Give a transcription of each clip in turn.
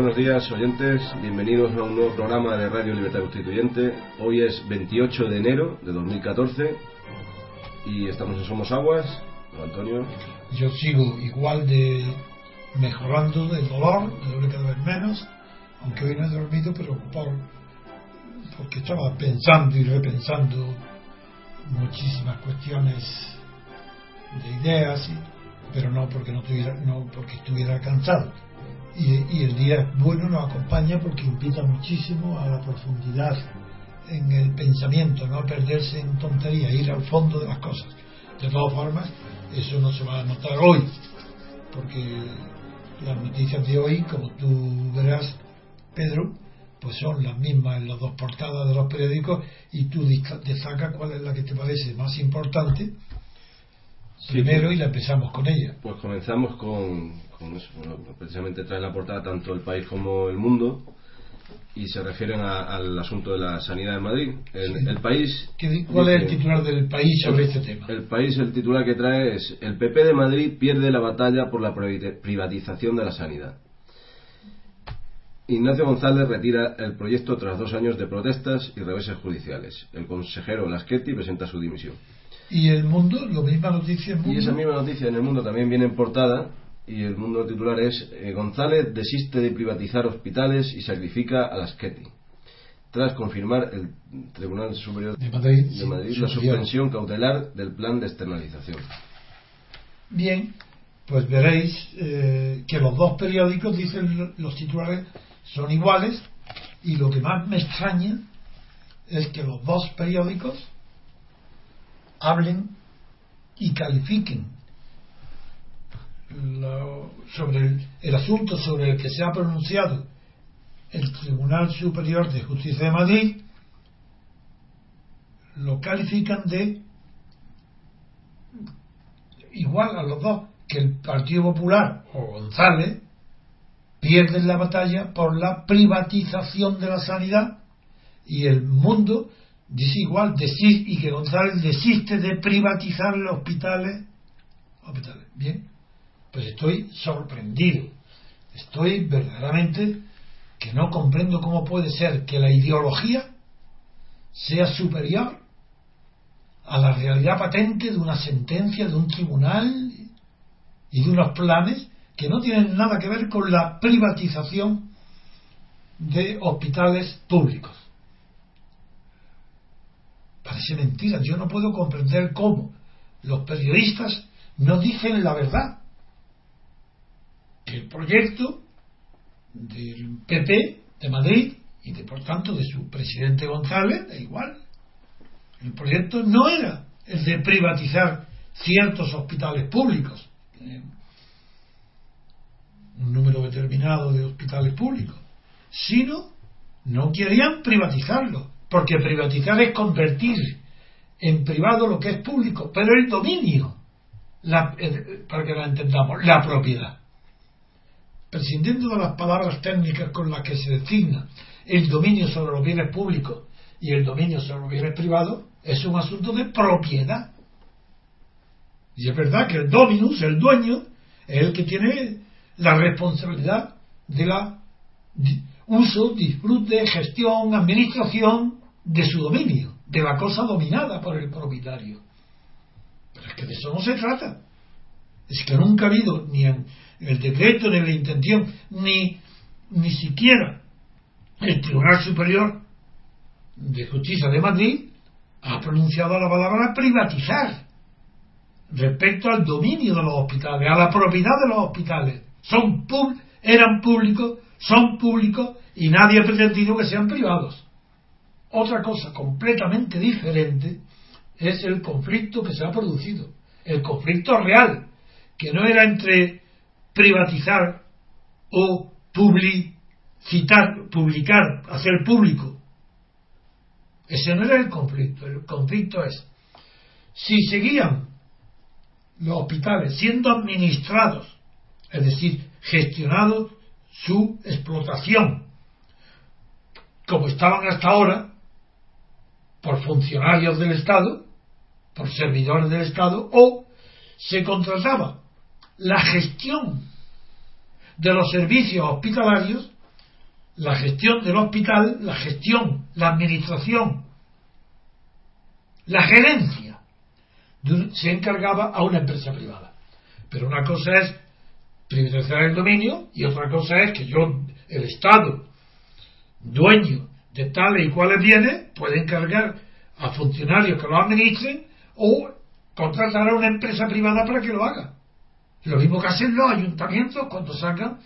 Buenos días oyentes, bienvenidos a un nuevo programa de Radio Libertad Constituyente. Hoy es 28 de enero de 2014 y estamos en Somos Aguas. Don Antonio. Yo sigo igual de mejorando del dolor, me duele cada vez menos, aunque hoy no he dormido, pero por, porque estaba pensando y repensando muchísimas cuestiones de ideas, y, pero no porque no tuviera, no porque estuviera cansado. Y, y, el día bueno nos acompaña porque invita muchísimo a la profundidad en el pensamiento, no perderse en tonterías, ir al fondo de las cosas. De todas formas, eso no se va a notar hoy, porque las noticias de hoy, como tú verás, Pedro, pues son las mismas en las dos portadas de los periódicos y tú destacas cuál es la que te parece más importante primero y la empezamos con ella. Pues comenzamos con, con eso, bueno, precisamente trae la portada tanto el país como el mundo y se refieren a, al asunto de la sanidad en Madrid. El, Sí. el país. ¿Cuál es el titular del país sobre este tema? El país, el titular que trae es: El PP de Madrid pierde la batalla por la privatización de la sanidad. Ignacio González retira el proyecto tras dos años de protestas y reveses judiciales. El consejero Lasquetti presenta su dimisión. Y el mundo, la misma noticia el mundo. Y esa misma noticia en el mundo también viene en portada y el mundo titular es eh, González desiste de privatizar hospitales y sacrifica a Lasquetti. Tras confirmar el Tribunal Superior de Madrid, de sí, Madrid la superior. suspensión cautelar del plan de externalización. Bien, pues veréis eh, que los dos periódicos dicen lo- los titulares son iguales y lo que más me extraña es que los dos periódicos hablen y califiquen. Lo- sobre el, el asunto sobre el que se ha pronunciado el Tribunal Superior de Justicia de Madrid lo califican de igual a los dos que el Partido Popular o González pierden la batalla por la privatización de la sanidad y el mundo dice igual desi- y que González desiste de privatizar los hospitales. Hospitales bien. Pues estoy sorprendido. Estoy verdaderamente que no comprendo cómo puede ser que la ideología sea superior a la realidad patente de una sentencia de un tribunal y de unos planes que no tienen nada que ver con la privatización de hospitales públicos. Parece mentira, yo no puedo comprender cómo los periodistas no dicen la verdad. Que el proyecto del PP de Madrid y de por tanto de su presidente González, da igual, el proyecto no era el de privatizar ciertos hospitales públicos, eh, un número determinado de hospitales públicos, sino no querían privatizarlo, porque privatizar es convertir en privado lo que es público, pero el dominio, la- eh, para que lo entendamos, la propiedad. Prescindiendo de las palabras técnicas con las que se designa el dominio sobre los bienes públicos y el dominio sobre los bienes privados, es un asunto de propiedad. Y es verdad que el dominus, el dueño, es el que tiene la responsabilidad de la uso, disfrute, gestión, administración de su dominio, de la cosa dominada por el propietario. Pero es que de eso no se trata. Es que nunca ha habido ni en el decreto, ni la intención, ni, ni siquiera el Tribunal Superior de Justicia de Madrid ha pronunciado la palabra privatizar respecto al dominio de los hospitales, a la propiedad de los hospitales. Son eran públicos, son públicos y nadie ha pretendido que sean privados. Otra cosa completamente diferente es el conflicto que se ha producido, el conflicto real, que no era entre privatizar o publicitar, publicar, hacer público. Ese no era el conflicto. El conflicto es si seguían los hospitales siendo administrados, es decir, gestionados su explotación, como estaban hasta ahora, por funcionarios del Estado, por servidores del Estado, o se contrataba la gestión de los servicios hospitalarios la gestión del hospital, la gestión, la administración, la gerencia, se encargaba a una empresa privada. Pero una cosa es privatizar el dominio y otra cosa es que yo, el Estado, dueño tales y cuales bienes, puede encargar a funcionarios que lo administren o contratar a una empresa privada para que lo haga. Lo mismo que hacen los ayuntamientos cuando sacan,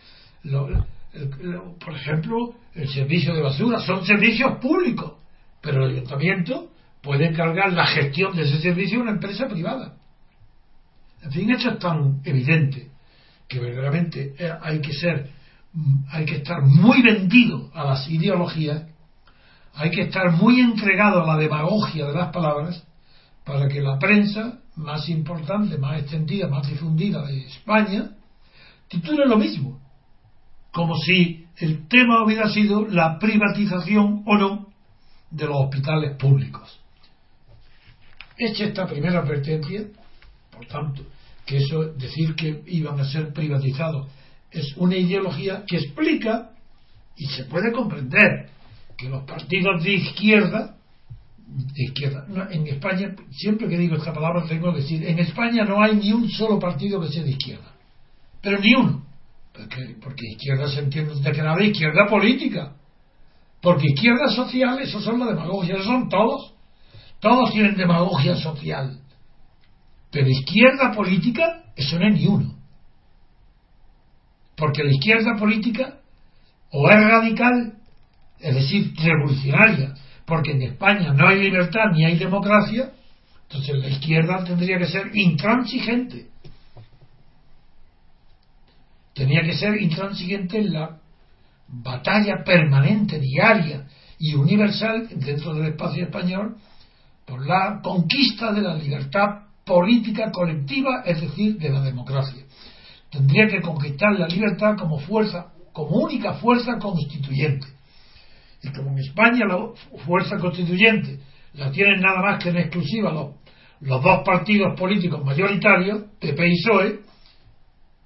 por ejemplo, el servicio de basura. Son servicios públicos, pero el ayuntamiento puede encargar la gestión de ese servicio a una empresa privada. En fin, esto es tan evidente que verdaderamente eh, hay que ser, hay que estar muy vendido a las ideologías, hay que estar muy entregado a la demagogia de las palabras para que la prensa más importante, más extendida, más difundida de España, titule lo mismo, como si el tema hubiera sido la privatización o no de los hospitales públicos. Hecha esta primera advertencia, por tanto, que eso, decir que iban a ser privatizados, es una ideología que explica y se puede comprender que los partidos de izquierda, de izquierda, en España, siempre que digo esta palabra tengo que decir, en España no hay ni un solo partido que sea de izquierda, pero ni uno, porque, izquierda se entiende de que nada izquierda política, porque izquierda social, esos son la demagogia, esos son todos. Todos tienen demagogia social. Pero izquierda política, eso no es ni uno. Porque la izquierda política o es radical, es decir, revolucionaria, porque en España no hay libertad ni hay democracia, entonces la izquierda tendría que ser intransigente. Tenía que ser intransigente en la batalla permanente, diaria y universal dentro del espacio español por la conquista de la libertad política colectiva, es decir, de la democracia. Tendría que conquistar la libertad como fuerza, como única fuerza constituyente. Y como en España la fuerza constituyente la tienen nada más que en exclusiva los, los dos partidos políticos mayoritarios, PP y PSOE,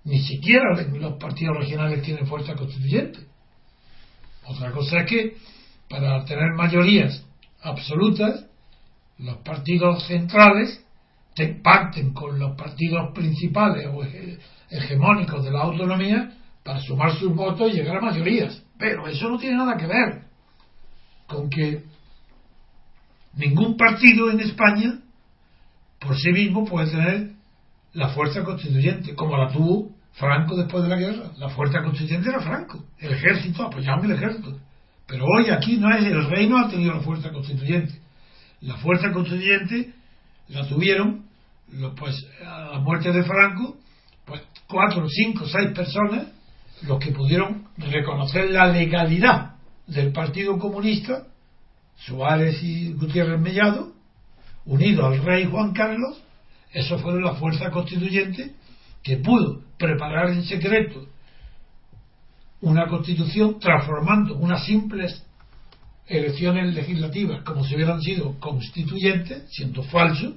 ni siquiera los partidos regionales tienen fuerza constituyente. Otra cosa es que para tener mayorías absolutas los partidos centrales te pacten con los partidos principales o hegemónicos de la autonomía para sumar sus votos y llegar a mayorías. Pero eso no tiene nada que ver con que ningún partido en España por sí mismo puede tener la fuerza constituyente, como la tuvo Franco después de la guerra. La fuerza constituyente era Franco, el ejército, apoyando el ejército. Pero hoy aquí no es el reino ha tenido la fuerza constituyente la fuerza constituyente la tuvieron, pues a la muerte de Franco, pues cuatro, cinco, seis personas, los que pudieron reconocer la legalidad del Partido Comunista, Suárez y Gutiérrez Mellado, unidos al rey Juan Carlos, eso fueron la fuerza constituyente que pudo preparar en secreto una constitución transformando unas simples elecciones legislativas como si hubieran sido constituyentes, siendo falso,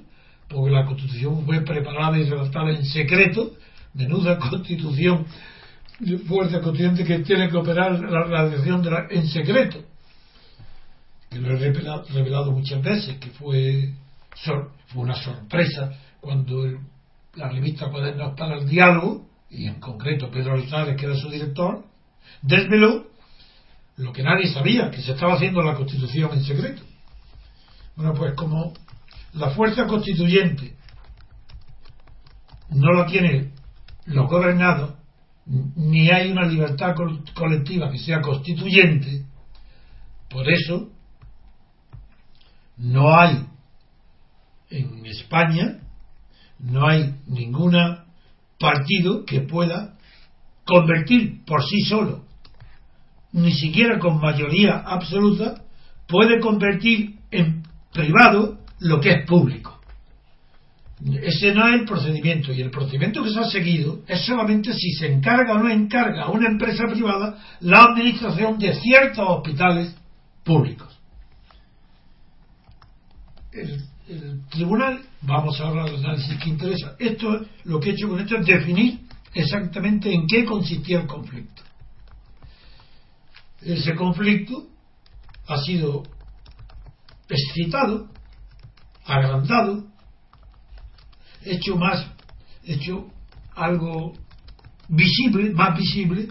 porque la constitución fue preparada y redactada en secreto, menuda constitución, fuerza constituyente que tiene que operar la elección en secreto, que lo he revelado, muchas veces, que fue, fue una sorpresa cuando la revista Cuadernos para el Diálogo, y en concreto Pedro Alzares, que era su director, desveló lo que nadie sabía, que se estaba haciendo la constitución en secreto. Bueno, pues como la fuerza constituyente no la tienen los gobernados, ni hay una libertad colectiva que sea constituyente, por eso no hay en España, no hay ningún partido que pueda convertir por sí solo ni siquiera con mayoría absoluta, puede convertir en privado lo que es público. Ese no es el procedimiento y el procedimiento que se ha seguido es solamente si se encarga o no encarga a una empresa privada la administración de ciertos hospitales públicos. El, tribunal, vamos ahora al análisis que interesa, esto lo que he hecho con esto es definir exactamente en qué consistía el conflicto ese conflicto ha sido excitado, agrandado, hecho más, hecho algo visible, más visible,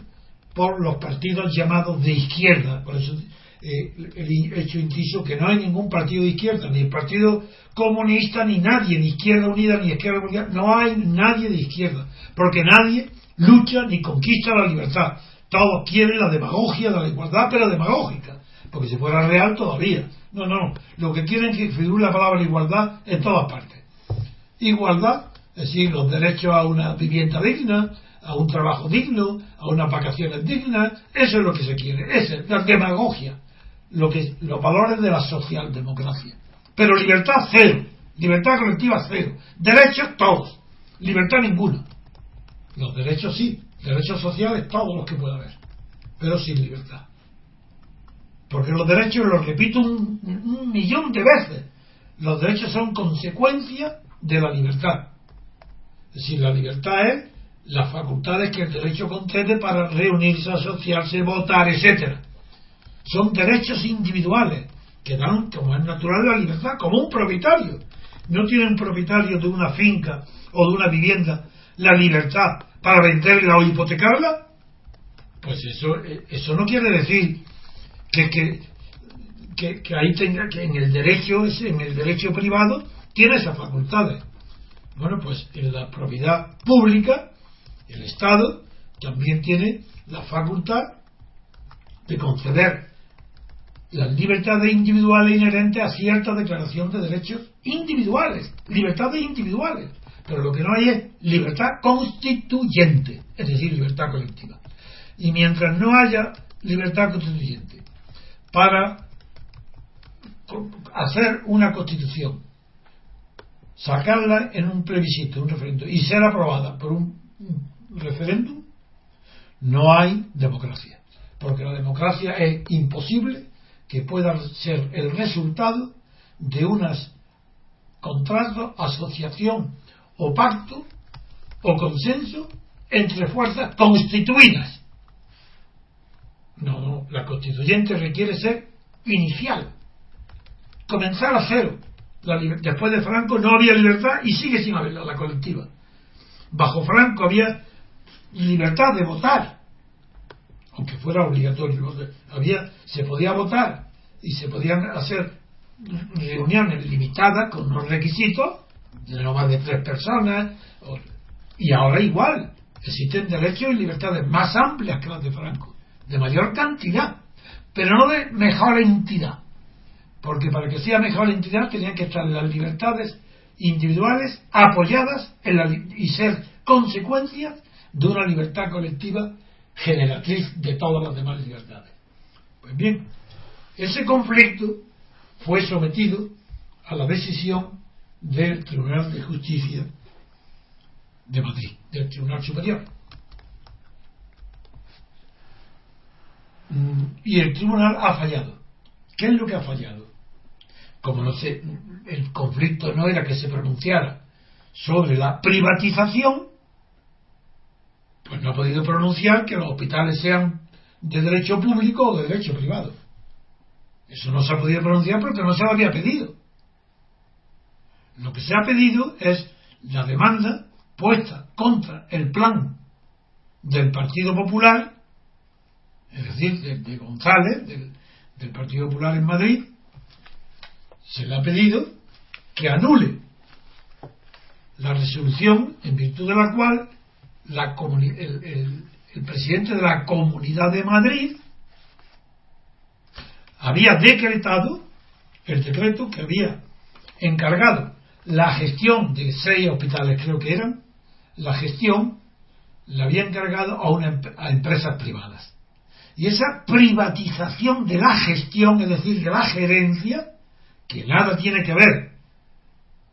por los partidos llamados de izquierda. Por eso eh, he hecho inciso que no hay ningún partido de izquierda, ni el Partido Comunista, ni nadie, ni Izquierda Unida, ni Izquierda Unida, no hay nadie de izquierda, porque nadie lucha ni conquista la libertad. Todos quieren la demagogia de la igualdad, pero demagógica, porque si fuera real todavía. No, no, lo que quieren es que figure la palabra igualdad en todas partes. Igualdad, es decir, los derechos a una vivienda digna, a un trabajo digno, a unas vacaciones dignas, eso es lo que se quiere, esa es la demagogia, lo que, los valores de la socialdemocracia. Pero libertad cero, libertad colectiva cero, derechos todos, libertad ninguna. Los derechos sí, derechos sociales todos los que pueda haber, pero sin libertad. Porque los derechos, lo repito un millón de veces, los derechos son consecuencia de la libertad. Es decir, la libertad es las facultades que el derecho concede para reunirse, asociarse, votar, etcétera. Son derechos individuales que dan, como es natural, la libertad, como un propietario. No tiene un propietario de una finca o de una vivienda la libertad para venderla o hipotecarla. Pues eso, eso no quiere decir que, que, que, ahí tenga que en el derecho en el derecho privado tiene esas facultades. Bueno, pues en la propiedad pública el Estado también tiene la facultad de conceder las libertades individuales inherentes a cierta declaración de derechos individuales, libertades individuales. Pero lo que no hay es libertad constituyente, es decir, libertad colectiva. Y mientras no haya libertad constituyente para hacer una constitución, sacarla en un plebiscito, un referendo, y ser aprobada por un referéndum, no hay democracia. Porque la democracia es imposible que pueda ser el resultado de unas contratos, asociación o pacto o consenso entre fuerzas constituidas. No, no, la constituyente requiere ser inicial, comenzar a cero. Después de Franco no había libertad y sigue sin haberla la colectiva. Bajo Franco había libertad de votar, aunque fuera obligatorio. Había, se podía votar y se podían hacer reuniones limitadas con unos requisitos de no más de tres personas. y ahora igual, existen derechos y libertades más amplias que las de Franco, de mayor cantidad, pero no de mejor entidad. Porque para que sea mejor entidad tenían que estar las libertades individuales apoyadas en la, y ser consecuencias de una libertad colectiva generatriz de todas las demás libertades. Pues bien, ese conflicto fue sometido a la decisión del Tribunal de Justicia de Madrid, del Tribunal Superior. Mm, y el tribunal ha fallado. ¿Qué es lo que ha fallado? Como no sé, el conflicto no era que se pronunciara sobre la privatización, pues no ha podido pronunciar que los hospitales sean de derecho público o de derecho privado. Eso no se ha podido pronunciar porque no se lo había pedido. Lo que se ha pedido es la demanda puesta contra el plan del Partido Popular, es decir, de, González, del, del Partido Popular en Madrid, se le ha pedido que anule la resolución en virtud de la cual el, presidente de la Comunidad de Madrid había decretado el decreto que había encargado la gestión de seis hospitales, creo que eran, la gestión la había encargado a, a empresas privadas. Y esa privatización de la gestión, es decir, de la gerencia, que nada tiene que ver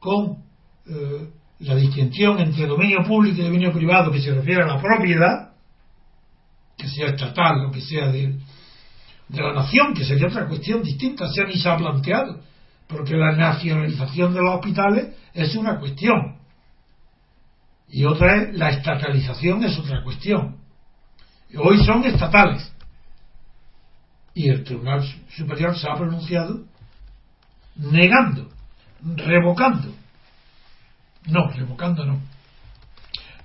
con eh, la distinción entre dominio público y dominio privado que se refiere a la propiedad, que sea estatal o que sea de, la nación, que sería otra cuestión distinta, sea ni se ha planteado, porque la nacionalización de los hospitales es una cuestión y otra es la estatalización es otra cuestión. Hoy son estatales. Y el Tribunal Superior se ha pronunciado negando, revocando. No, revocando no.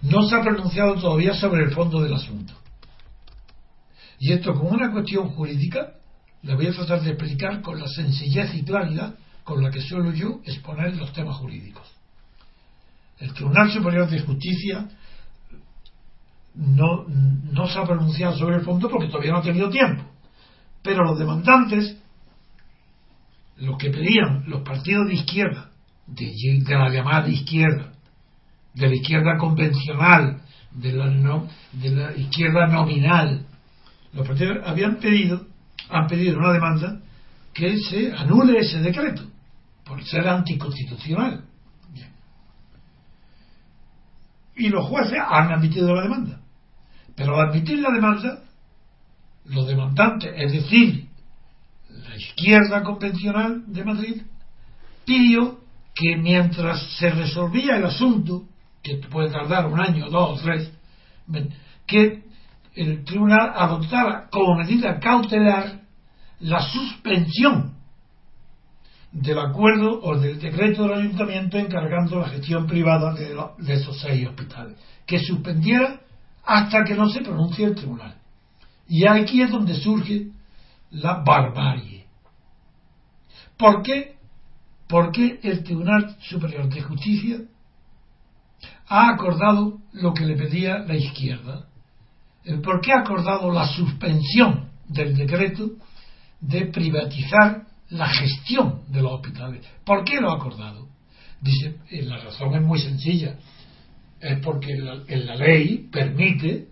No se ha pronunciado todavía sobre el fondo del asunto. Y esto como una cuestión jurídica, le voy a tratar de explicar con la sencillez y claridad con la que suelo yo exponer los temas jurídicos. El Tribunal Superior de Justicia no, no se ha pronunciado sobre el fondo porque todavía no ha tenido tiempo. Pero los demandantes, los que pedían los partidos de izquierda, de, la llamada izquierda, de la izquierda convencional, de la, de la izquierda nominal, los partidos habían pedido, han pedido una demanda que se anule ese decreto por ser anticonstitucional. Y los jueces han admitido la demanda. Pero al admitir la demanda, los demandantes, es decir, la izquierda convencional de Madrid, pidió que mientras se resolvía el asunto, que puede tardar un año, dos o tres, que el tribunal adoptara como medida cautelar la suspensión del acuerdo o del decreto del ayuntamiento encargando la gestión privada de, de esos seis hospitales, que suspendiera hasta que no se pronuncie el tribunal. Y aquí es donde surge la barbarie. ¿Por qué? Porque el Tribunal Superior de Justicia ha acordado lo que le pedía la izquierda. Por qué ha acordado la suspensión del decreto de privatizar la gestión de los hospitales. ¿Por qué lo ha acordado? Dice, eh, la razón es muy sencilla es porque la, la ley permite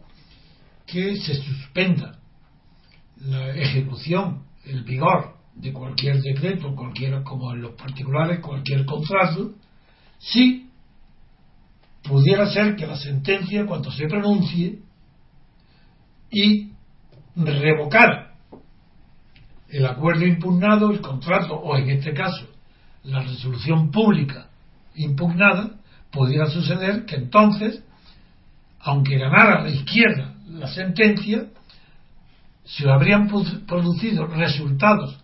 que se suspenda la ejecución, el vigor de cualquier decreto, cualquiera como en los particulares, cualquier contrato, si pudiera ser que la sentencia, cuando se pronuncie, y revocar el acuerdo impugnado, el contrato, o en este caso, la resolución pública impugnada, pudiera suceder que entonces, aunque ganara la izquierda la sentencia, se habrían producido resultados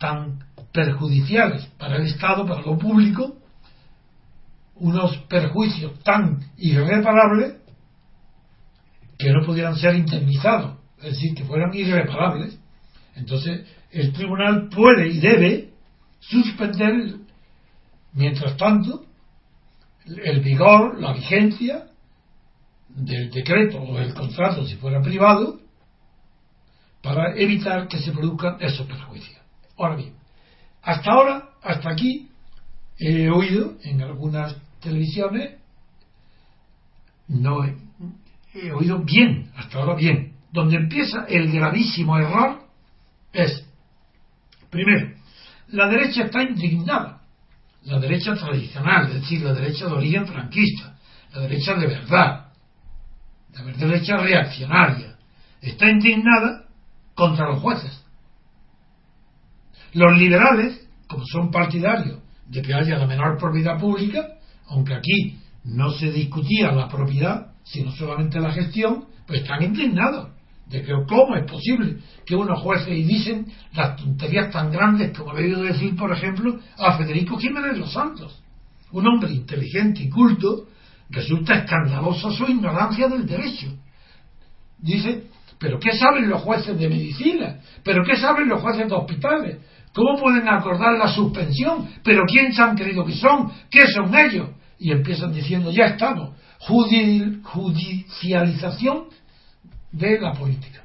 tan perjudiciales para el Estado, para lo público, unos perjuicios tan irreparables que no pudieran ser indemnizados, es decir, que fueran irreparables. Entonces, el tribunal puede y debe suspender, mientras tanto, el vigor, la vigencia del decreto o del contrato si fuera privado para evitar que se produzcan esos perjuicios. Ahora bien, hasta ahora, hasta aquí, he oído en algunas televisiones, no he, he oído bien, hasta ahora bien, donde empieza el gravísimo error es, primero, la derecha está indignada la derecha tradicional, es decir, la derecha de origen franquista, la derecha de verdad, la derecha reaccionaria, está indignada contra los jueces. Los liberales, como son partidarios de que haya la menor propiedad pública, aunque aquí no se discutía la propiedad, sino solamente la gestión, pues están indignados de que cómo es posible que unos jueces y dicen las tonterías tan grandes como he oído decir, por ejemplo, a Federico Jiménez Los Santos, un hombre inteligente y culto, resulta escandalosa su ignorancia del derecho. Dice, pero ¿qué saben los jueces de medicina? ¿Pero qué saben los jueces de hospitales? ¿Cómo pueden acordar la suspensión? ¿Pero quién se han creído que son? ¿Qué son ellos? Y empiezan diciendo, ya estamos, judicialización de la política.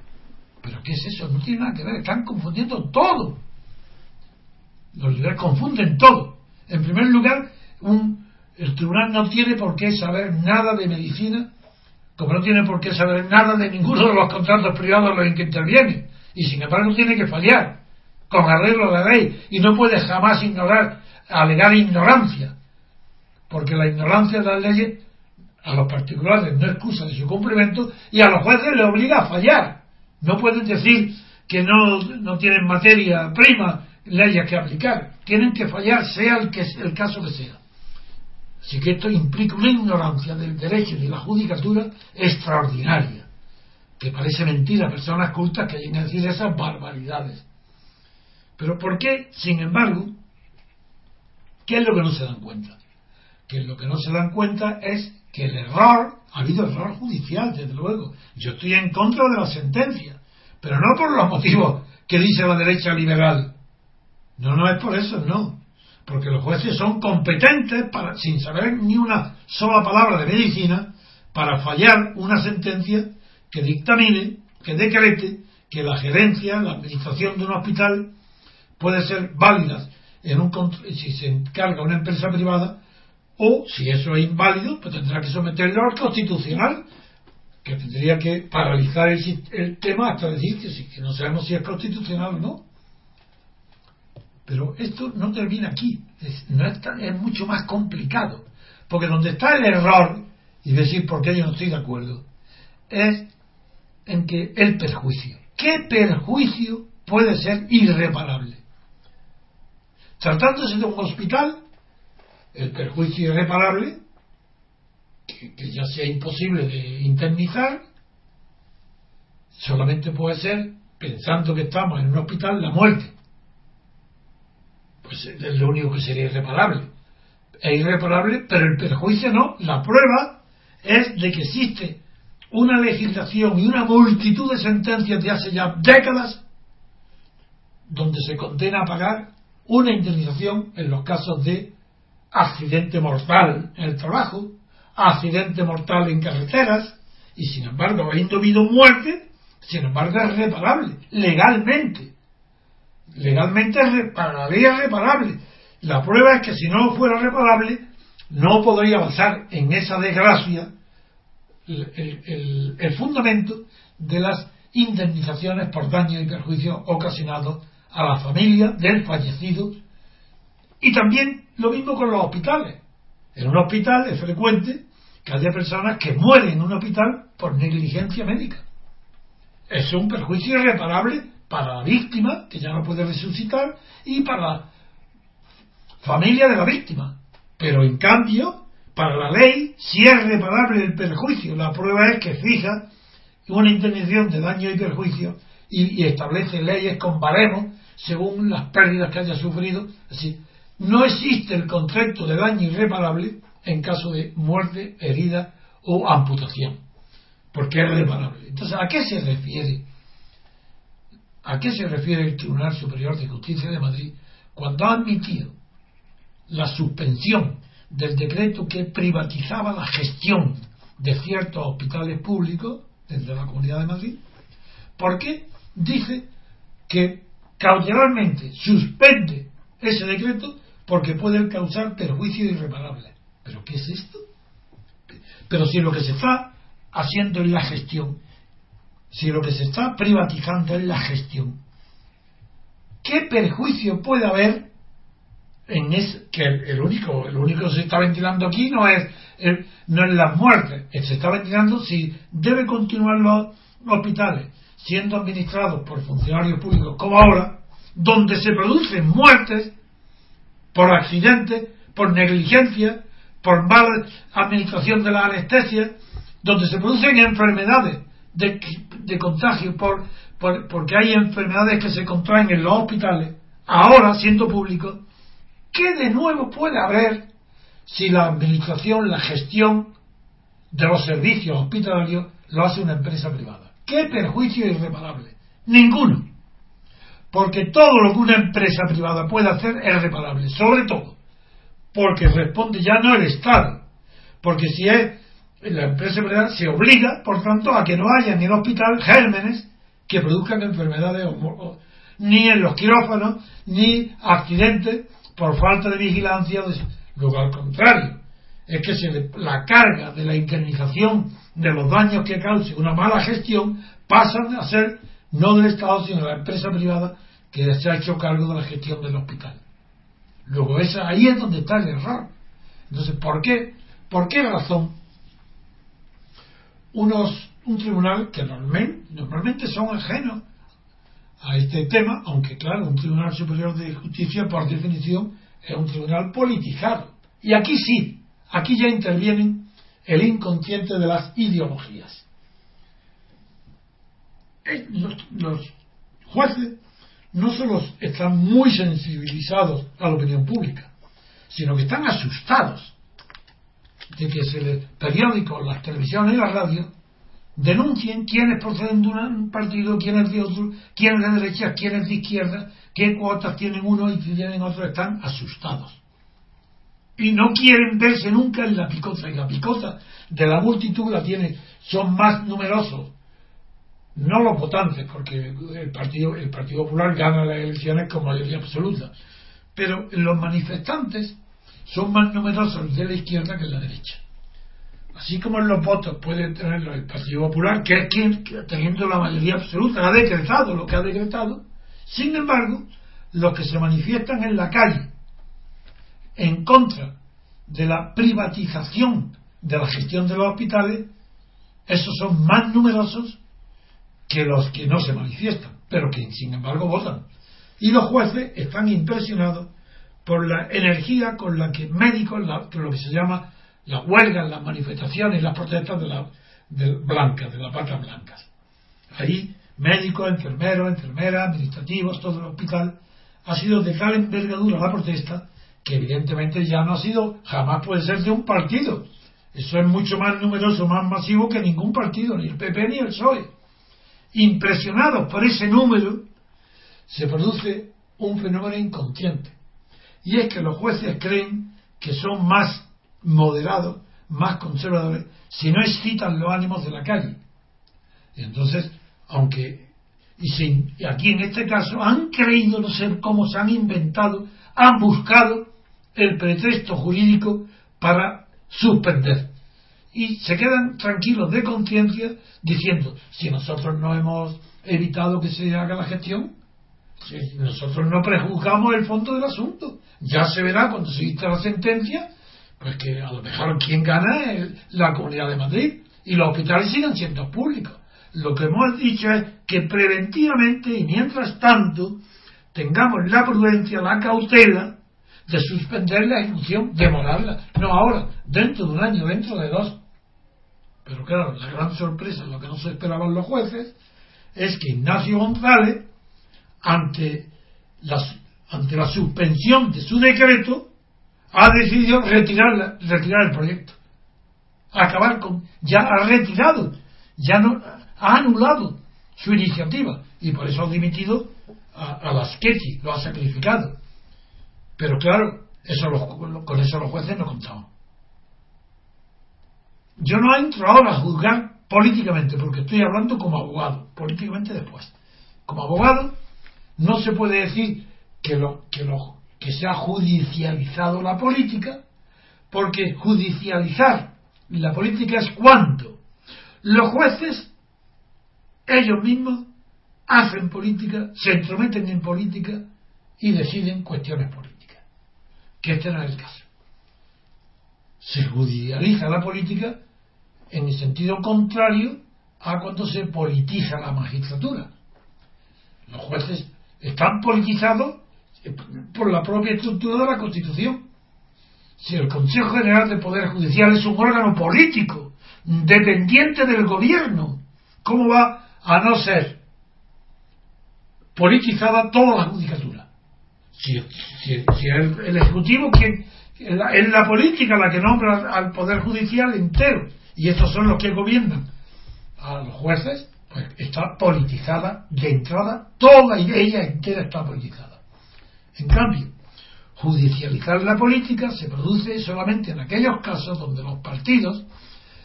¿Pero qué es eso? No tiene nada que ver, están confundiendo todo. Los liberales confunden todo. En primer lugar, un, el tribunal no tiene por qué saber nada de medicina, como no tiene por qué saber nada de ninguno de los contratos privados en los que interviene. Y sin embargo tiene que fallar con arreglo de la ley y no puede jamás ignorar, alegar ignorancia, porque la ignorancia de las leyes a los particulares no excusa de su cumplimiento y a los jueces le obliga a fallar. No pueden decir que no, no tienen materia prima, leyes que aplicar. Tienen que fallar, sea el, que, el caso que sea. Así que esto implica una ignorancia del derecho y de la judicatura extraordinaria. que parece mentira a personas cultas que lleguen a decir esas barbaridades. Pero ¿por qué, sin embargo, qué es lo que no se dan cuenta? Que lo que no se dan cuenta es que el error, ha habido error judicial, desde luego. Yo estoy en contra de la sentencia, pero no por los motivos que dice la derecha liberal. No, no es por eso, no. Porque los jueces son competentes para, sin saber ni una sola palabra de medicina, para fallar una sentencia que dictamine, que decrete que la gerencia, la administración de un hospital puede ser válida en un, si se encarga una empresa privada o si eso es inválido, pues tendrá que someterlo al constitucional, que tendría que paralizar el, tema hasta decir que, que no sabemos si es constitucional o no. Pero esto no termina aquí, no es, es mucho más complicado, porque donde está el error, y decir por qué yo no estoy de acuerdo, es en que el perjuicio. ¿Qué perjuicio puede ser irreparable? Tratándose de un hospital, el perjuicio irreparable, que, ya sea imposible de indemnizar, solamente puede ser, pensando que estamos en un hospital, la muerte. Pues es lo único que sería irreparable. Es irreparable, pero el perjuicio no. La prueba es de que existe una legislación y una multitud de sentencias de hace ya décadas donde se condena a pagar una indemnización en los casos de accidente mortal en el trabajo, accidente mortal en carreteras, y sin embargo, habiendo habido muerte, sin embargo es reparable, legalmente. Legalmente es reparable, reparable. La prueba es que si no fuera reparable, no podría basar en esa desgracia el, el fundamento de las indemnizaciones por daño y perjuicio ocasionados a la familia del fallecido y también lo mismo con los hospitales. En un hospital es frecuente que haya personas que mueren en un hospital por negligencia médica. Es un perjuicio irreparable para la víctima, que ya no puede resucitar, y para la familia de la víctima. Pero en cambio, para la ley, si es reparable el perjuicio, la prueba es que fija una indemnización de daño y perjuicio y, y establece leyes con baremos según las pérdidas que haya sufrido. Así, no existe el concepto de daño irreparable en caso de muerte, herida o amputación, porque es reparable. Entonces, ¿a qué se refiere? ¿A qué se refiere el Tribunal Superior de Justicia de Madrid cuando ha admitido la suspensión del decreto que privatizaba la gestión de ciertos hospitales públicos desde la Comunidad de Madrid? Porque dice que cautelarmente suspende ese decreto porque puede causar perjuicio irreparable. ¿Pero qué es esto? Pero si lo que se está haciendo es la gestión, si lo que se está privatizando es la gestión, ¿qué perjuicio puede haber en ese, que el, único el único que se está ventilando aquí no es no es las muertes, se está ventilando si debe continuar los hospitales siendo administrados por funcionarios públicos como ahora, donde se producen muertes por accidentes, por negligencia, por mala administración de la anestesia, donde se producen enfermedades de, contagio por, porque hay enfermedades que se contraen en los hospitales, ahora siendo públicos, ¿qué de nuevo puede haber si la administración, la gestión de los servicios hospitalarios lo hace una empresa privada? ¿Qué perjuicio irreparable? Ninguno. Porque todo lo que una empresa privada puede hacer es reparable, sobre todo. Porque responde ya no el Estado. Porque si es la empresa privada, se obliga, por tanto, a que no haya en el hospital gérmenes que produzcan enfermedades, ni en los quirófanos, ni accidentes por falta de vigilancia. Luego, al contrario, es que se la carga de la indemnización de los daños que cause una mala gestión pasan a ser no del Estado sino de la empresa privada que se ha hecho cargo de la gestión del hospital. Luego esa, ahí es donde está el error. Entonces, ¿por qué? ¿Por qué razón unos, un tribunal que normalmente son ajenos a este tema, aunque claro, un tribunal superior de justicia por definición es un tribunal politizado. Y aquí sí, Aquí ya intervienen el inconsciente de las ideologías. eh, los, jueces no solo están muy sensibilizados a la opinión pública, sino que están asustados de que se les periódicos, las televisiones y la radio denuncien quiénes proceden de un partido, quiénes de otro, quiénes de derecha, quiénes de izquierda, qué cuotas tienen uno y tienen otro, están asustados. Y no quieren verse nunca en la picota. Y la picota de la multitud la tiene, son más numerosos. No los votantes, porque el Partido, el partido Popular gana las elecciones con mayoría absoluta. Pero los manifestantes son más numerosos de la izquierda que de la derecha. Así como en los votos puede tener el Partido Popular, que es quien, teniendo la mayoría absoluta, ha decretado lo que ha decretado, sin embargo, los que se manifiestan en la calle en contra de la privatización de la gestión de los hospitales, esos son más numerosos que los que no se manifiestan, pero que sin embargo votan. Y los jueces están impresionados por la energía con la que médicos, lo que se llama las huelgas, las manifestaciones, las protestas de la de blancas, de las patas blancas. Ahí, médicos, enfermeros, enfermeras, administrativos, todo el hospital, ha sido de tal envergadura la protesta que evidentemente ya no ha sido, jamás puede ser de un partido. Eso es mucho más numeroso, más masivo que ningún partido, ni el PP ni el PSOE. Impresionados por ese número, se produce un fenómeno inconsciente. Y es que los jueces creen que son más moderados, más conservadores, si no excitan los ánimos de la calle. Y entonces, aunque, y, aquí en este caso, han creído no ser cómo se han inventado, han buscado el pretexto jurídico para suspender. Y se quedan tranquilos de conciencia diciendo, si nosotros no hemos evitado que se haga la gestión, si nosotros no prejuzgamos el fondo del asunto, ya se verá cuando se dicta la sentencia pues que a lo mejor quien gana es la Comunidad de Madrid y los hospitales siguen siendo públicos. Lo que hemos dicho es que preventivamente y mientras tanto tengamos la prudencia, la cautela de suspender la ejecución, demorarla, no ahora, dentro de un año, dentro de dos. Pero claro, la gran sorpresa, lo que no se esperaban los jueces, es que Ignacio González, ante ante la suspensión de su decreto, ha decidido retirar, retirar el proyecto. Acabar con. Ya ha retirado, ya no ha anulado su iniciativa y por eso ha dimitido a, a las Ketty, lo ha sacrificado. Pero claro, eso con eso los jueces no contaban. Yo no entro ahora a juzgar políticamente, porque estoy hablando como abogado, políticamente después. Como abogado, no se puede decir que, lo, que los que se ha judicializado la política, porque judicializar la política es cuando los jueces, ellos mismos, hacen política, se entrometen en política y deciden cuestiones políticas. Que este es el caso. Se judicializa la política en el sentido contrario a cuando se politiza la magistratura. Los jueces están politizados por la propia estructura de la Constitución. Si el Consejo General de Poder Judicial es un órgano político, dependiente del gobierno, ¿cómo va a no ser politizada toda la judicatura? Si, el, Ejecutivo quien, es la política la que nombra al Poder Judicial entero, y estos son los que gobiernan a los jueces, pues está politizada de entrada, toda ella entera está politizada. En cambio, judicializar la política se produce solamente en aquellos casos donde los partidos,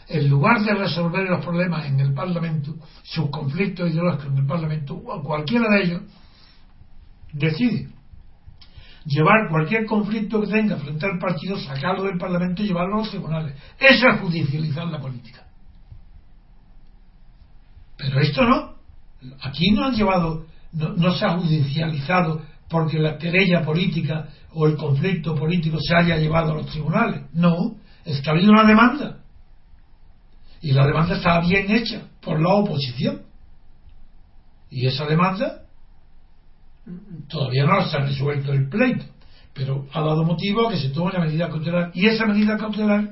en lugar de resolver los problemas en el Parlamento, sus conflictos ideológicos en el Parlamento, o cualquiera de ellos, decide llevar cualquier conflicto que tenga frente al partido, sacarlo del Parlamento y llevarlo a los tribunales. Eso es judicializar la política. Pero esto no. Aquí no han llevado, no se ha judicializado porque la querella política o el conflicto político se haya llevado a los tribunales. No, es que ha habido una demanda. Y la demanda está bien hecha por la oposición. Y esa demanda todavía no se ha resuelto el pleito, pero ha dado motivo a que se tome una medida cautelar. Y esa medida cautelar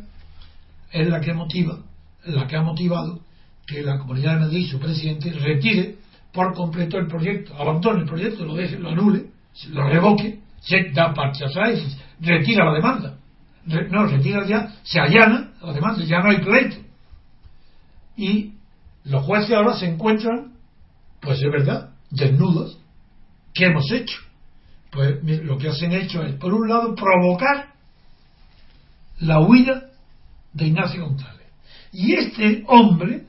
es la que motiva, la que ha motivado que la Comunidad de Madrid y su presidente retire por completo el proyecto, abandone el proyecto, lo deje, lo anule, lo revoque, se da marcha atrás retira la demanda. no, retira ya, se allana la demanda, ya no hay pleito. Y los jueces ahora se encuentran, pues es verdad, desnudos. ¿Qué hemos hecho? Pues lo que hacen hecho es, por un lado, provocar la huida de Ignacio González. Y este hombre,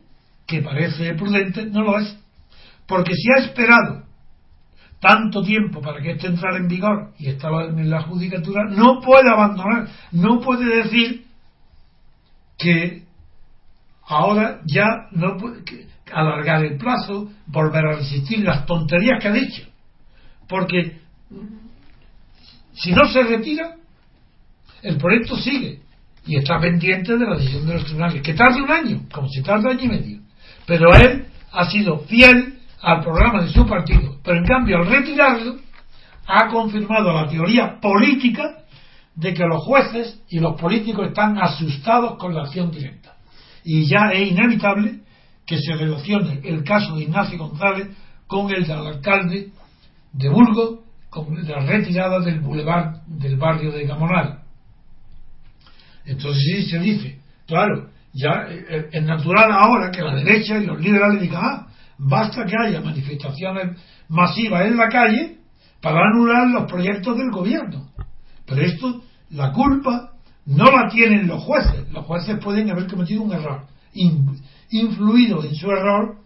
que parece prudente, no lo es. Porque si ha esperado tanto tiempo para que esto entrara en vigor y estaba en la judicatura, no puede abandonar, no puede decir que ahora ya no puede alargar el plazo, volver a resistir las tonterías que ha dicho. Porque si no se retira, el proyecto sigue y está pendiente de la decisión de los tribunales, que tarde un año, como si tarda año y medio. Pero él ha sido fiel al programa de su partido, pero en cambio al retirarlo ha confirmado la teoría política de que los jueces y los políticos están asustados con la acción directa. Y ya es inevitable que se relacione el caso de Ignacio González con el del alcalde de Burgos, con la retirada del bulevar del barrio de Gamonal. Entonces sí se dice, claro, ya eh, eh, es natural ahora que la derecha y los liberales digan, ah, basta que haya manifestaciones masivas en la calle para anular los proyectos del gobierno. Pero esto, la culpa no la tienen los jueces. Los jueces pueden haber cometido un error, influido en su error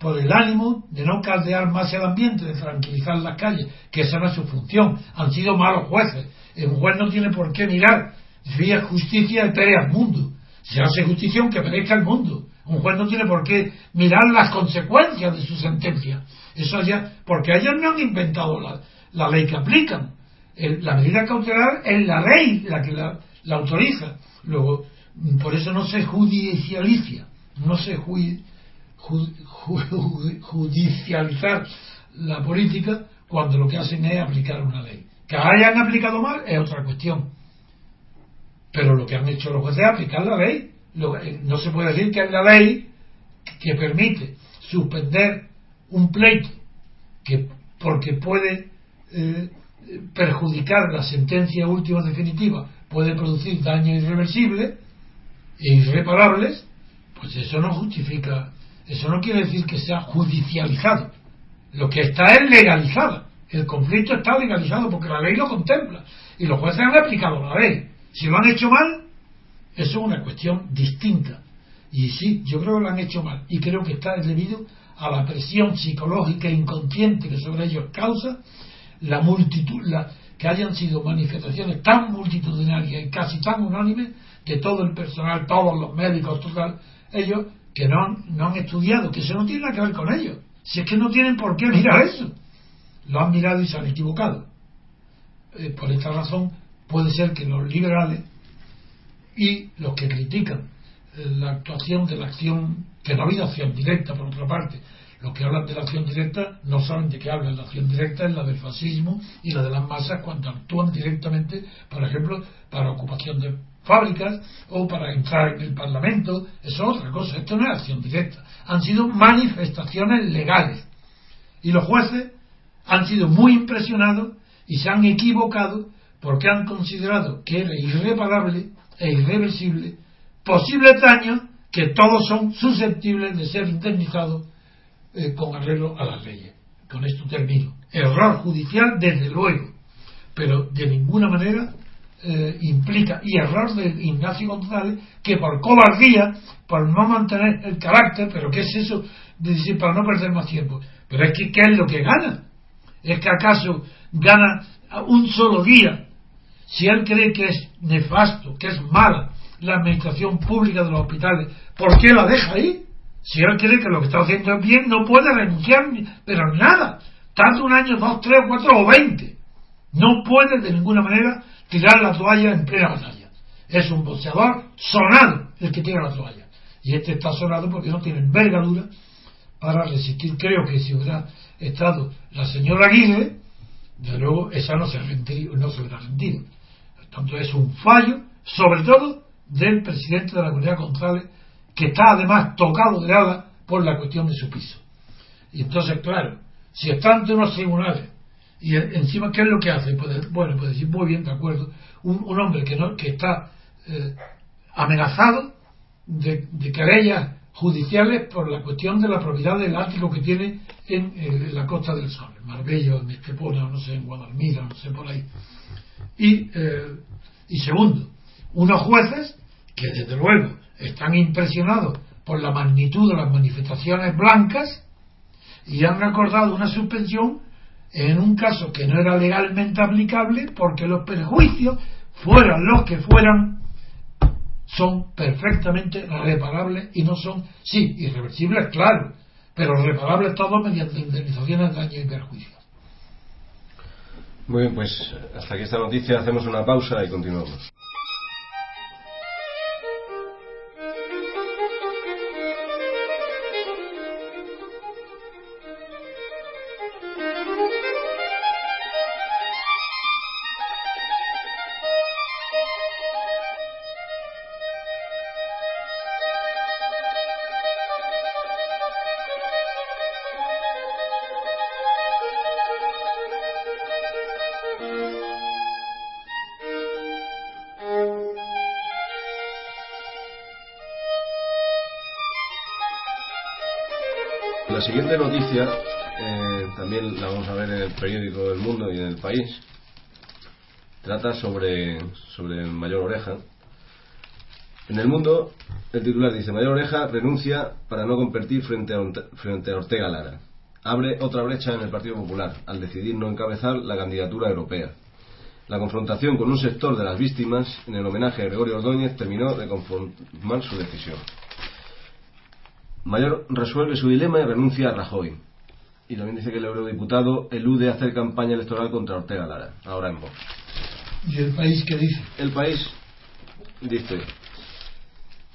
por el ánimo de no caldear más el ambiente, de tranquilizar las calles, que esa es su función. Han sido malos jueces. Un juez no tiene por qué mirar es justicia, espere al mundo. Si hace justicia, aunque perezca el mundo. Un juez no tiene por qué mirar las consecuencias de su sentencia. Eso ya, porque ellos no han inventado la, ley que aplican. la medida cautelar es la ley la que la, autoriza. Luego, por eso no se judicializa, no se judicializar la política cuando lo que hacen es aplicar una ley. Que hayan aplicado mal es otra cuestión pero lo que han hecho los jueces es aplicar la ley. Eh, no se puede decir que es la ley que permite suspender un pleito que porque puede eh, perjudicar la sentencia última definitiva, puede producir daños irreversibles e irreparables, pues eso no justifica, eso no quiere decir que sea judicializado. Lo que está es legalizado. El conflicto está legalizado porque la ley lo contempla y los jueces han aplicado la ley. Si lo han hecho mal, eso es una cuestión distinta. Y sí, yo creo que lo han hecho mal. Y creo que está debido a la presión psicológica inconsciente que sobre ellos causa la multitud, la, que hayan sido manifestaciones tan multitudinarias y casi tan unánimes de todo el personal, todos los médicos, total, ellos que no han, no han estudiado, que eso no tiene nada que ver con ellos. Si es que no tienen por qué mirar eso. Lo han mirado y se han equivocado. Eh, por esta razón, puede ser que los liberales y los que critican eh, la actuación de la acción, que no ha habido acción directa por otra parte, los que hablan de la acción directa no saben de qué hablan. La acción directa es la del fascismo y la de las masas cuando actúan directamente, por ejemplo, para ocupación de fábricas o para entrar en el Parlamento. Eso es otra cosa. Esto no es acción directa. Han sido manifestaciones legales. Y los jueces han sido muy impresionados y se han equivocado porque han considerado que era irreparable e irreversible posibles daños que todos son susceptibles de ser indemnizados eh, con arreglo a las leyes. Con esto termino. Error judicial, desde luego, pero de ninguna manera eh, implica, y error de Ignacio González, que por cobardía, por no mantener el carácter, pero ¿qué es eso de decir para no perder más tiempo? Pero es que ¿qué es lo que gana? ¿Es que acaso gana un solo día si él cree que es nefasto, que es mala la administración pública de los hospitales, ¿por qué la deja ahí? Si él cree que lo que está haciendo es bien, no puede renunciar, pero nada. Tanto un año, dos, tres, cuatro o veinte. No puede de ninguna manera tirar la toalla en plena batalla. Es un boxeador sonado el que tira la toalla. Y este está sonado porque no tiene envergadura para resistir. Creo que si hubiera estado la señora Aguirre, de luego esa no se, no se hubiera rendido tanto es un fallo, sobre todo del presidente de la comunidad González, que está además tocado de ala por la cuestión de su piso. Y entonces, claro, si están ante unos tribunales y encima, ¿qué es lo que hace? bueno, puede decir, muy bien, de acuerdo, un, hombre que, no, que está eh, amenazado de, de querellas judiciales por la cuestión de la propiedad del ático que tiene en, la Costa del Sol, en Marbella, en Estepona, no sé, en Guadalmira, no sé, por ahí. Y, eh, y segundo, unos jueces que desde luego están impresionados por la magnitud de las manifestaciones blancas y han acordado una suspensión en un caso que no era legalmente aplicable porque los perjuicios, fueran los que fueran, son perfectamente reparables y no son, sí, irreversibles, claro, pero reparables todos mediante indemnizaciones de daños y perjuicios. Muy bien, pues hasta aquí esta noticia, hacemos una pausa y continuamos. Siguiente noticia eh, también la vamos a ver en el periódico del Mundo y en el país. Trata sobre, sobre Mayor Oreja. En el Mundo, el titular dice: Mayor Oreja renuncia para no competir frente a, frente a Ortega Lara. Abre otra brecha en el Partido Popular al decidir no encabezar la candidatura europea. La confrontación con un sector de las víctimas en el homenaje a Gregorio Ordóñez terminó de conformar su decisión. Mayor resuelve su dilema y renuncia a Rajoy. Y también dice que el eurodiputado elude hacer campaña electoral contra Ortega Lara, ahora en Vox. ¿Y el país qué dice? El país dice,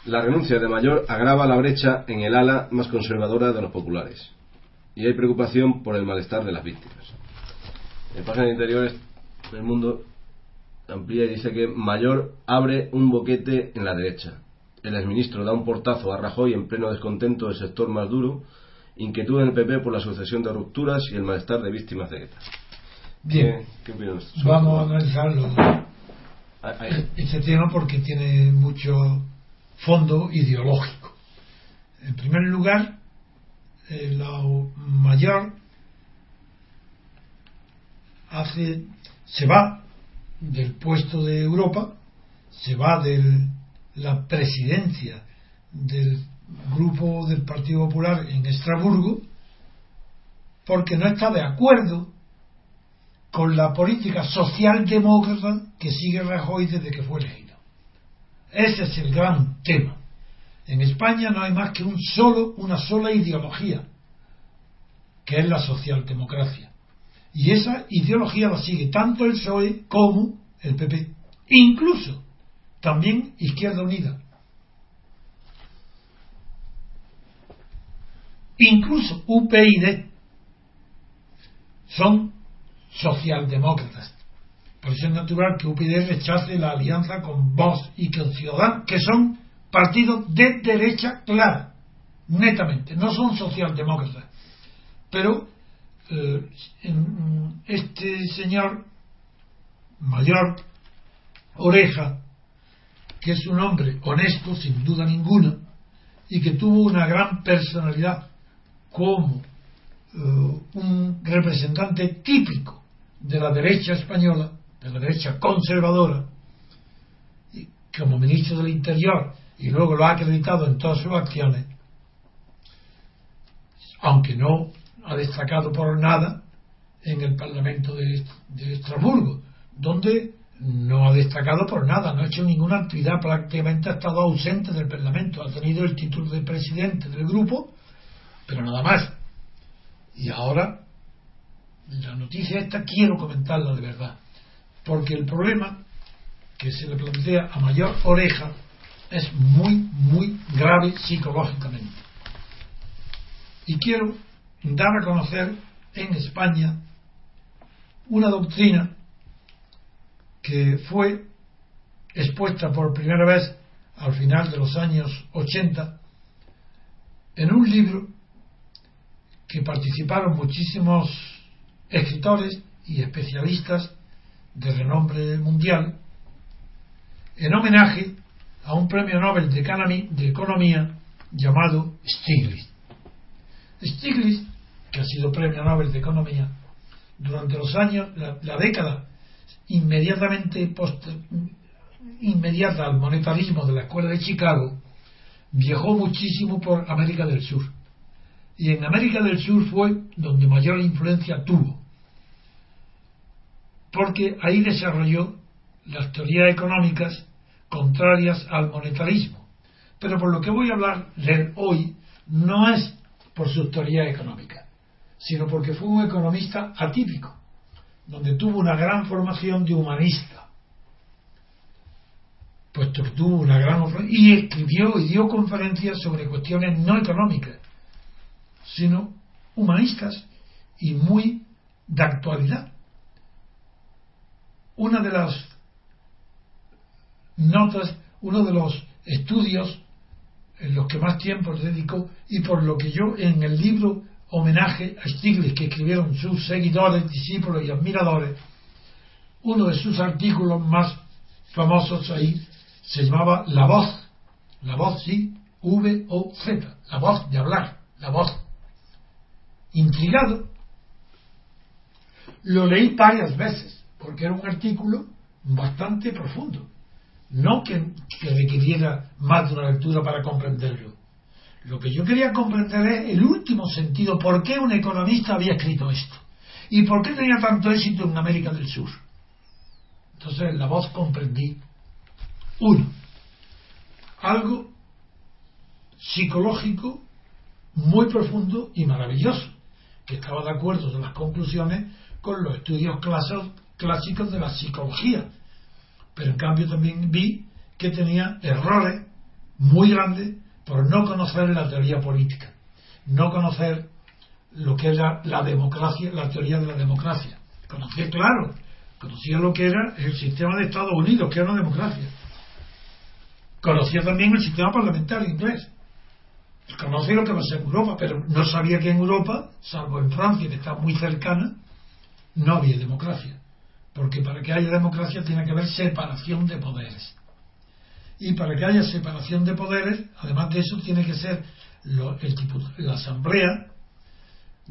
la renuncia de Mayor agrava la brecha en el ala más conservadora de los populares. Y hay preocupación por el malestar de las víctimas. En páginas interiores del mundo amplía y dice que Mayor abre un boquete en la derecha el exministro da un portazo a Rajoy en pleno descontento del sector más duro, inquietud en el PP por la sucesión de rupturas y el malestar de víctimas de ETA. Bien, ¿Qué, vamos a analizarlo este tema porque tiene mucho fondo ideológico. En primer lugar, eh, la mayor hace, se va del puesto de Europa, se va del la presidencia del grupo del Partido Popular en Estrasburgo porque no está de acuerdo con la política socialdemócrata que sigue Rajoy desde que fue elegido. Ese es el gran tema. En España no hay más que un solo, una sola ideología, que es la socialdemocracia. Y esa ideología la sigue tanto el PSOE como el PP. Incluso también Izquierda Unida. Incluso UPyD son socialdemócratas. Por eso es natural que UPyD rechace la alianza con Vox y con Ciudadanos, que son partidos de derecha clara, netamente, no son socialdemócratas. Pero eh, este señor mayor oreja que es un hombre honesto, sin duda ninguna, y que tuvo una gran personalidad como eh, un representante típico de la derecha española, de la derecha conservadora, y como ministro del Interior, y luego lo ha acreditado en todas sus acciones, aunque no ha destacado por nada en el Parlamento de, de Estrasburgo, donde no ha destacado por nada, no ha hecho ninguna actividad, prácticamente ha estado ausente del Parlamento, ha tenido el título de presidente del grupo, pero nada más. Y ahora, la noticia esta quiero comentarla de verdad, porque el problema que se le plantea a mayor oreja es muy, muy grave psicológicamente. Y quiero dar a conocer en España una doctrina que fue expuesta por primera vez al final de los años 80 en un libro que participaron muchísimos escritores y especialistas de renombre mundial en homenaje a un premio Nobel de Economía llamado Stiglitz. Stiglitz, que ha sido premio Nobel de Economía, durante los años, la, década inmediatamente inmediata al monetarismo de la Escuela de Chicago, viajó muchísimo por América del Sur. Y en América del Sur fue donde mayor influencia tuvo. Porque ahí desarrolló las teorías económicas contrarias al monetarismo. Pero por lo que voy a hablar hoy no es por su teoría económica, sino porque fue un economista atípico, donde tuvo una gran formación de humanista, puesto que tuvo una gran y escribió y dio conferencias sobre cuestiones no económicas, sino humanistas y muy de actualidad. Una de las notas, uno de los estudios en los que más tiempo le dedicó y por lo que yo en el libro homenaje a Stiglitz que escribieron sus seguidores, discípulos y admiradores, uno de sus artículos más famosos ahí se llamaba La voz, la voz sí, V o Z, la voz de hablar, la voz. Intrigado, lo leí varias veces porque era un artículo bastante profundo no que, requiriera más de una lectura para comprenderlo. Lo que yo quería comprender es el último sentido, por qué un economista había escrito esto y por qué tenía tanto éxito en América del Sur. Entonces, en la voz comprendí, uno, algo psicológico muy profundo y maravilloso, que estaba de acuerdo en las conclusiones con los estudios clásicos de la psicología, pero en cambio también vi que tenía errores muy grandes por no conocer la teoría política, no conocer lo que era la democracia, la teoría de la democracia. Conocía, claro, conocía lo que era el sistema de Estados Unidos, que era una democracia. Conocía también el sistema parlamentario inglés. Conocía lo que pasaba en Europa, pero no sabía que en Europa, salvo en Francia, que está muy cercana, no había democracia. Porque para que haya democracia tiene que haber separación de poderes. Y para que haya separación de poderes, además de eso, tiene que ser la asamblea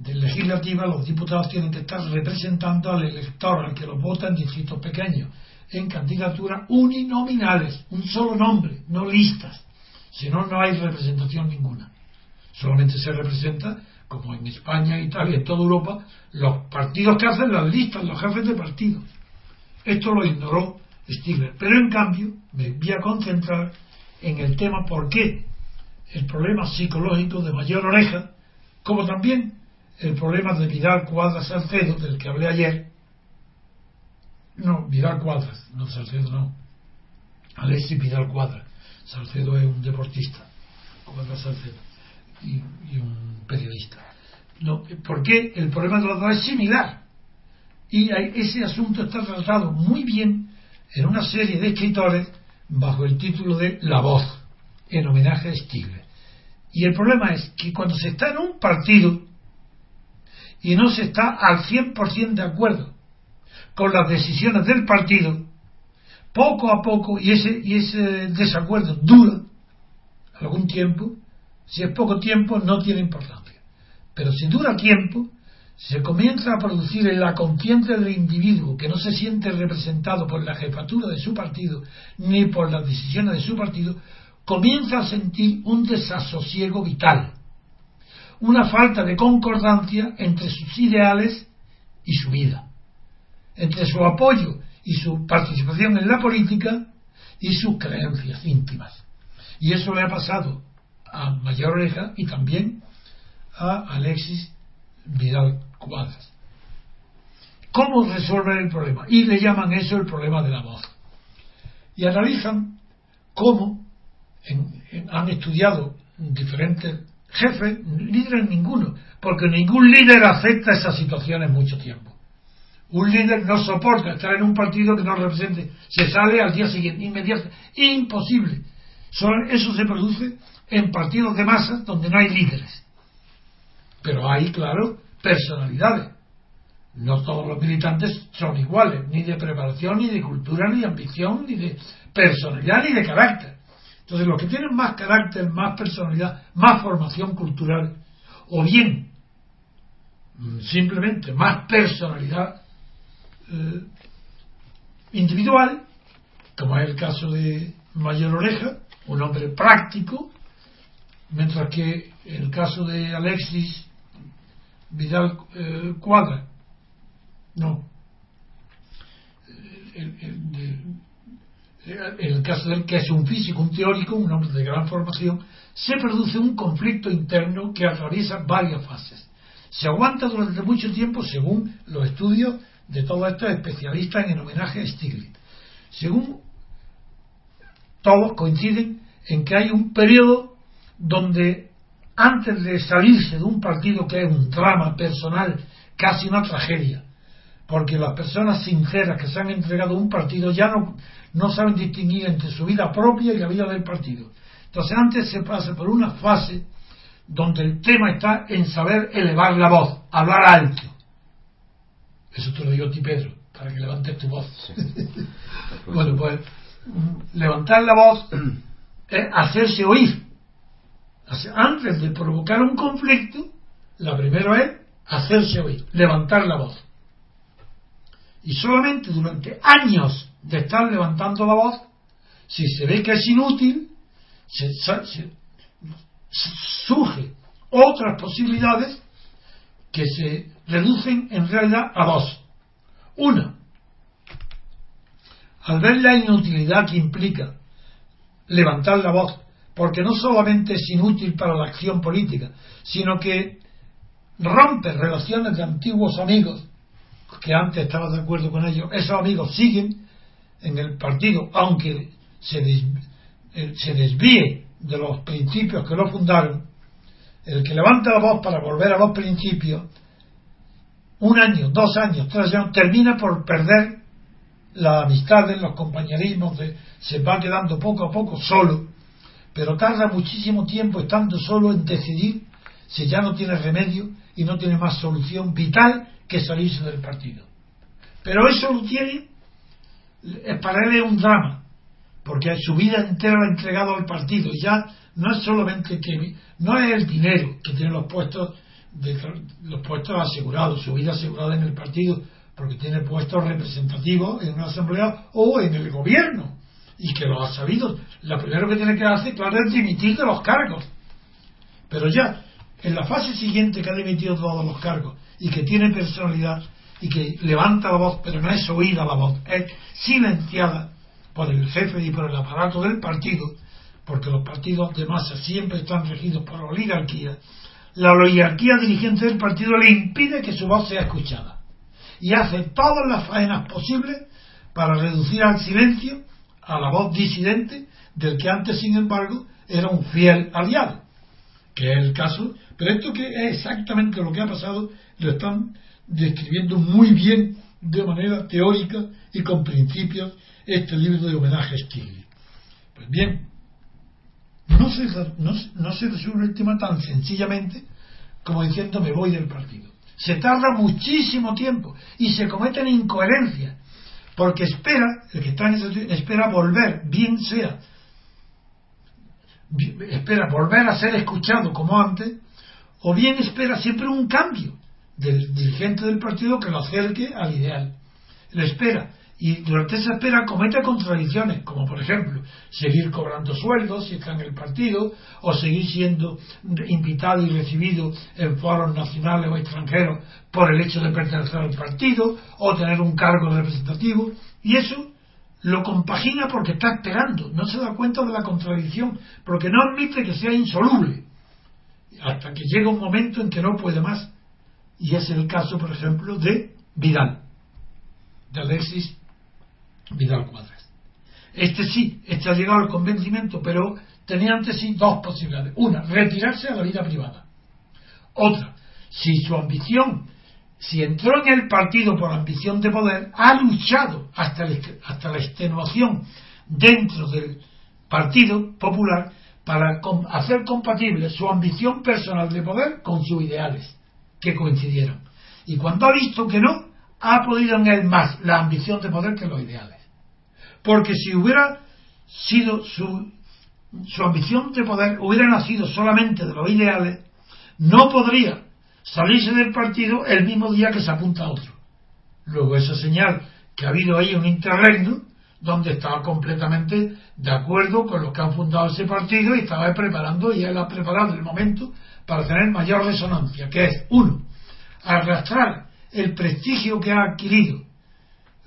legislativa, los diputados tienen que estar representando al elector, al que los vota en distritos pequeños, en candidaturas uninominales, un solo nombre, no listas. Si no, no hay representación ninguna. Solamente se representa como en España, Italia, en toda Europa, los partidos que hacen las listas, los jefes de partido. Esto lo ignoró Stigler. Pero en cambio, me voy a concentrar en el tema por qué el problema psicológico de mayor oreja, como también el problema de Vidal Cuadras Salcedo, del que hablé ayer. No, Vidal Cuadras, no Salcedo, no. Alexis Vidal Cuadras. Salcedo es un deportista, Cuadras Salcedo y, un periodista. No, ¿Por qué? El problema de los dos es similar. Y ese asunto está tratado muy bien en una serie de escritores bajo el título de La voz, en homenaje a Stigler. Y el problema es que cuando se está en un partido y no se está al 100% de acuerdo con las decisiones del partido, poco a poco, y ese, y ese desacuerdo dura algún tiempo, si es poco tiempo, no tiene importancia. Pero si dura tiempo, se comienza a producir en la conciencia del individuo que no se siente representado por la jefatura de su partido ni por las decisiones de su partido, comienza a sentir un desasosiego vital, una falta de concordancia entre sus ideales y su vida, entre su apoyo y su participación en la política y sus creencias íntimas. Y eso le ha pasado a Mayor Oreja y también a Alexis Vidal Cuadras. ¿Cómo resolver el problema? Y le llaman eso el problema de la voz. Y analizan cómo han estudiado diferentes jefes, líderes ninguno, porque ningún líder acepta esas situaciones mucho tiempo. Un líder no soporta estar en un partido que no represente, se sale al día siguiente, inmediato, imposible. eso se produce en partidos de masa donde no hay líderes. Pero hay, claro, personalidades. No todos los militantes son iguales, ni de preparación, ni de cultura, ni de ambición, ni de personalidad, ni de carácter. Entonces, los que tienen más carácter, más personalidad, más formación cultural, o bien mm, simplemente más personalidad eh, individual, como es el caso de Mayor Oreja, un hombre práctico, mientras que el caso de Alexis Vidal eh, Cuadra, no, en el caso del que es un físico, un teórico, un hombre de gran formación, se produce un conflicto interno que atraviesa varias fases. Se aguanta durante mucho tiempo según los estudios de todos estos especialistas en homenaje a Stiglitz. Según todos coinciden en que hay un periodo donde antes de salirse de un partido que es un drama personal, casi una tragedia, porque las personas sinceras que se han entregado a un partido ya no, no saben distinguir entre su vida propia y la vida del partido. Entonces antes se pasa por una fase donde el tema está en saber elevar la voz, hablar alto. Eso te lo digo a ti, Pedro, para que levantes tu voz. bueno, pues levantar la voz es hacerse oír. Antes de provocar un conflicto, la primera es hacerse oír, levantar la voz. Y solamente durante años de estar levantando la voz, si se ve que es inútil, se, surge otras posibilidades que se reducen en realidad a dos. Una, al ver la inutilidad que implica levantar la voz, porque no solamente es inútil para la acción política, sino que rompe relaciones de antiguos amigos, que antes estaba de acuerdo con ellos, esos amigos siguen en el partido, aunque se, eh, se desvíe de los principios que lo fundaron, el que levanta la voz para volver a los principios, un año, dos años, tres años, termina por perder la amistad, los compañerismos, se va quedando poco a poco solo, pero tarda muchísimo tiempo estando solo en decidir si ya no tiene remedio y no tiene más solución vital que salirse del partido. Pero eso lo tiene, para él es un drama, porque su vida entera la ha entregado al partido y ya no es solamente que no es el dinero que tiene los puestos de, los puestos asegurados, su vida asegurada en el partido, porque tiene puestos representativos en una asamblea o en el gobierno y que lo ha sabido. Lo primero que tiene que hacer, claro, es dimitir de los cargos. Pero ya, en la fase siguiente que ha dimitido todos los cargos y que tiene personalidad y que levanta la voz, pero no es oída la voz, es silenciada por el jefe y por el aparato del partido, porque los partidos de masa siempre están regidos por oligarquía, la oligarquía dirigente del partido le impide que su voz sea escuchada y hace todas las faenas posibles para reducir al silencio a la voz disidente del que antes, sin embargo, era un fiel aliado, que es el caso, pero esto que es exactamente lo que ha pasado, lo están describiendo muy bien de manera teórica y con principios este libro de homenaje a Stiglitz. Pues bien, no se, no, no se resuelve el tema tan sencillamente como diciendo me voy del partido. Se tarda muchísimo tiempo y se cometen incoherencias porque espera, el que está en esa espera volver, bien sea, espera volver a ser escuchado como antes, o bien espera siempre un cambio del dirigente del partido que lo acerque al ideal. Lo espera y durante esa espera comete contradicciones, como por ejemplo seguir cobrando sueldos si está en el partido, o seguir siendo invitado y recibido en foros nacionales o extranjeros por el hecho de pertenecer al partido, o tener un cargo representativo, y eso lo compagina porque está esperando, no se da cuenta de la contradicción, porque no admite que sea insoluble, hasta que llega un momento en que no puede más, y es el caso, por ejemplo, de Vidal, de Alexis Vidal Cuadras. Este sí, este ha llegado al convencimiento, pero tenía ante sí dos posibilidades. Una, retirarse a la vida privada. Otra, si su ambición, si entró en el partido por ambición de poder, ha luchado hasta, hasta la extenuación dentro del Partido Popular para hacer compatible su ambición personal de poder con sus ideales, que coincidieron. Y cuando ha visto que no, ha podido en él más la ambición de poder que los ideales. Porque si hubiera sido su, su ambición de poder, hubiera nacido solamente de los ideales, no podría salirse del partido el mismo día que se apunta a otro. Luego esa señal que ha habido ahí un interregno donde estaba completamente de acuerdo con los que han fundado ese partido y estaba preparando y él ha preparado el momento para tener mayor resonancia, que es, uno, arrastrar el prestigio que ha adquirido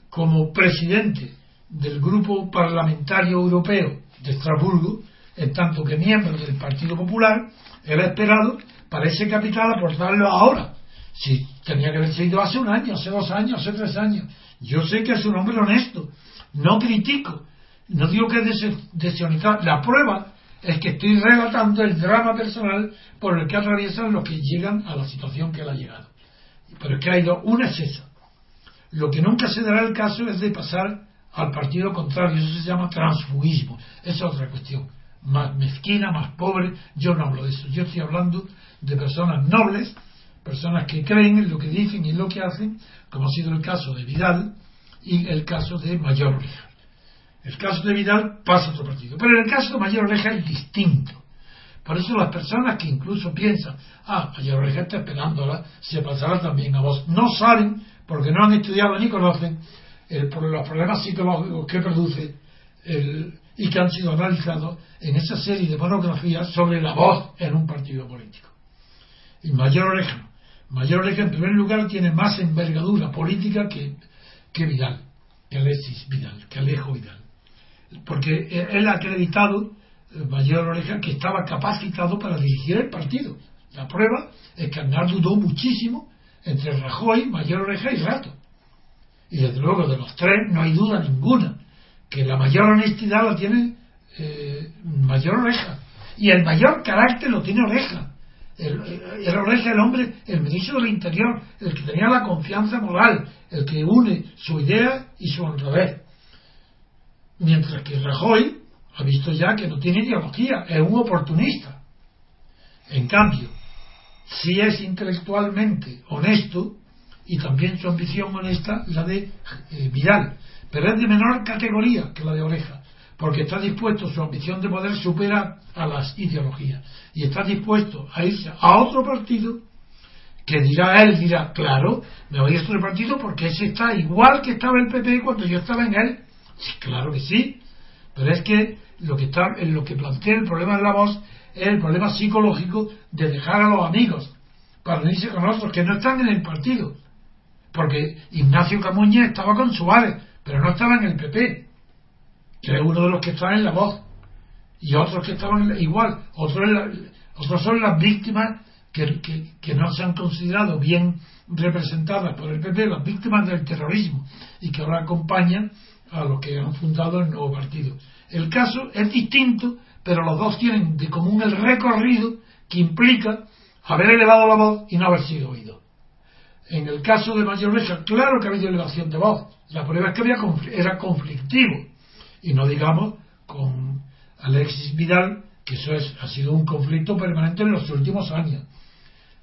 como presidente del grupo parlamentario europeo de Estrasburgo, en tanto que miembro del Partido Popular, era esperado para ese capital aportarlo ahora. Si tenía que haber sido hace un año, hace dos años, hace tres años. Yo sé que es un hombre honesto, no critico, no digo que es desionizar. La prueba es que estoy relatando el drama personal por el que atraviesan los que llegan a la situación que él ha llegado. Pero es que ha ido un exceso. Lo que nunca se dará el caso es de pasar al partido contrario, eso se llama transfugismo, es otra cuestión. Más mezquina, más pobre, yo no hablo de eso, yo estoy hablando de personas nobles, personas que creen en lo que dicen y en lo que hacen, como ha sido el caso de Vidal y el caso de Mayor Oreja. El caso de Vidal pasa a otro partido, pero en el caso de Mayor Oreja es distinto. Por eso las personas que incluso piensan, ah, Mayor Oreja está esperándola, se pasará también a vos, no saben, porque no han estudiado ni conocen el, los problemas psicológicos que produce el, y que han sido analizados en esa serie de monografías sobre la voz en un partido político. Y Mayor Oreja, Mayor Oreja en primer lugar tiene más envergadura política que, que Vidal, que Alexis Vidal, que Alejo Vidal. Porque él ha acreditado, eh, Mayor Oreja, que estaba capacitado para dirigir el partido. La prueba es que Aznar dudó muchísimo entre Rajoy, Mayor Oreja y Rato. Y desde luego de los tres no hay duda ninguna que la mayor honestidad la tiene eh, Mayor Oreja. Y el mayor carácter lo tiene Oreja. El, el, Oreja, el hombre, el ministro del Interior, el que tenía la confianza moral, el que une su idea y su honradez. Mientras que Rajoy ha visto ya que no tiene ideología, es un oportunista. En cambio, si es intelectualmente honesto, y también su ambición honesta, la de eh, Vidal, pero es de menor categoría que la de Oreja, porque está dispuesto, su ambición de poder supera a las ideologías, y está dispuesto a irse a otro partido que dirá él, dirá, claro, me voy a otro partido porque ese está igual que estaba el PP cuando yo estaba en él. Sí, claro que sí, pero es que lo que está, en lo que plantea el problema de la voz es el problema psicológico de dejar a los amigos para unirse con otros que no están en el partido. Porque Ignacio Camuña estaba con Suárez, pero no estaba en el PP, que es uno de los que están en la voz. Y otros que estaban igual, otros, otros son las víctimas que, que, no se han considerado bien representadas por el PP, las víctimas del terrorismo, y que ahora acompañan a los que han fundado el nuevo partido. El caso es distinto, pero los dos tienen de común el recorrido que implica haber elevado la voz y no haber sido oído. En el caso de Mayor Oreja, claro que ha habido elevación de voz. La prueba es que había, era conflictivo. Y no digamos con Alexis Vidal, que eso es, ha sido un conflicto permanente en los últimos años.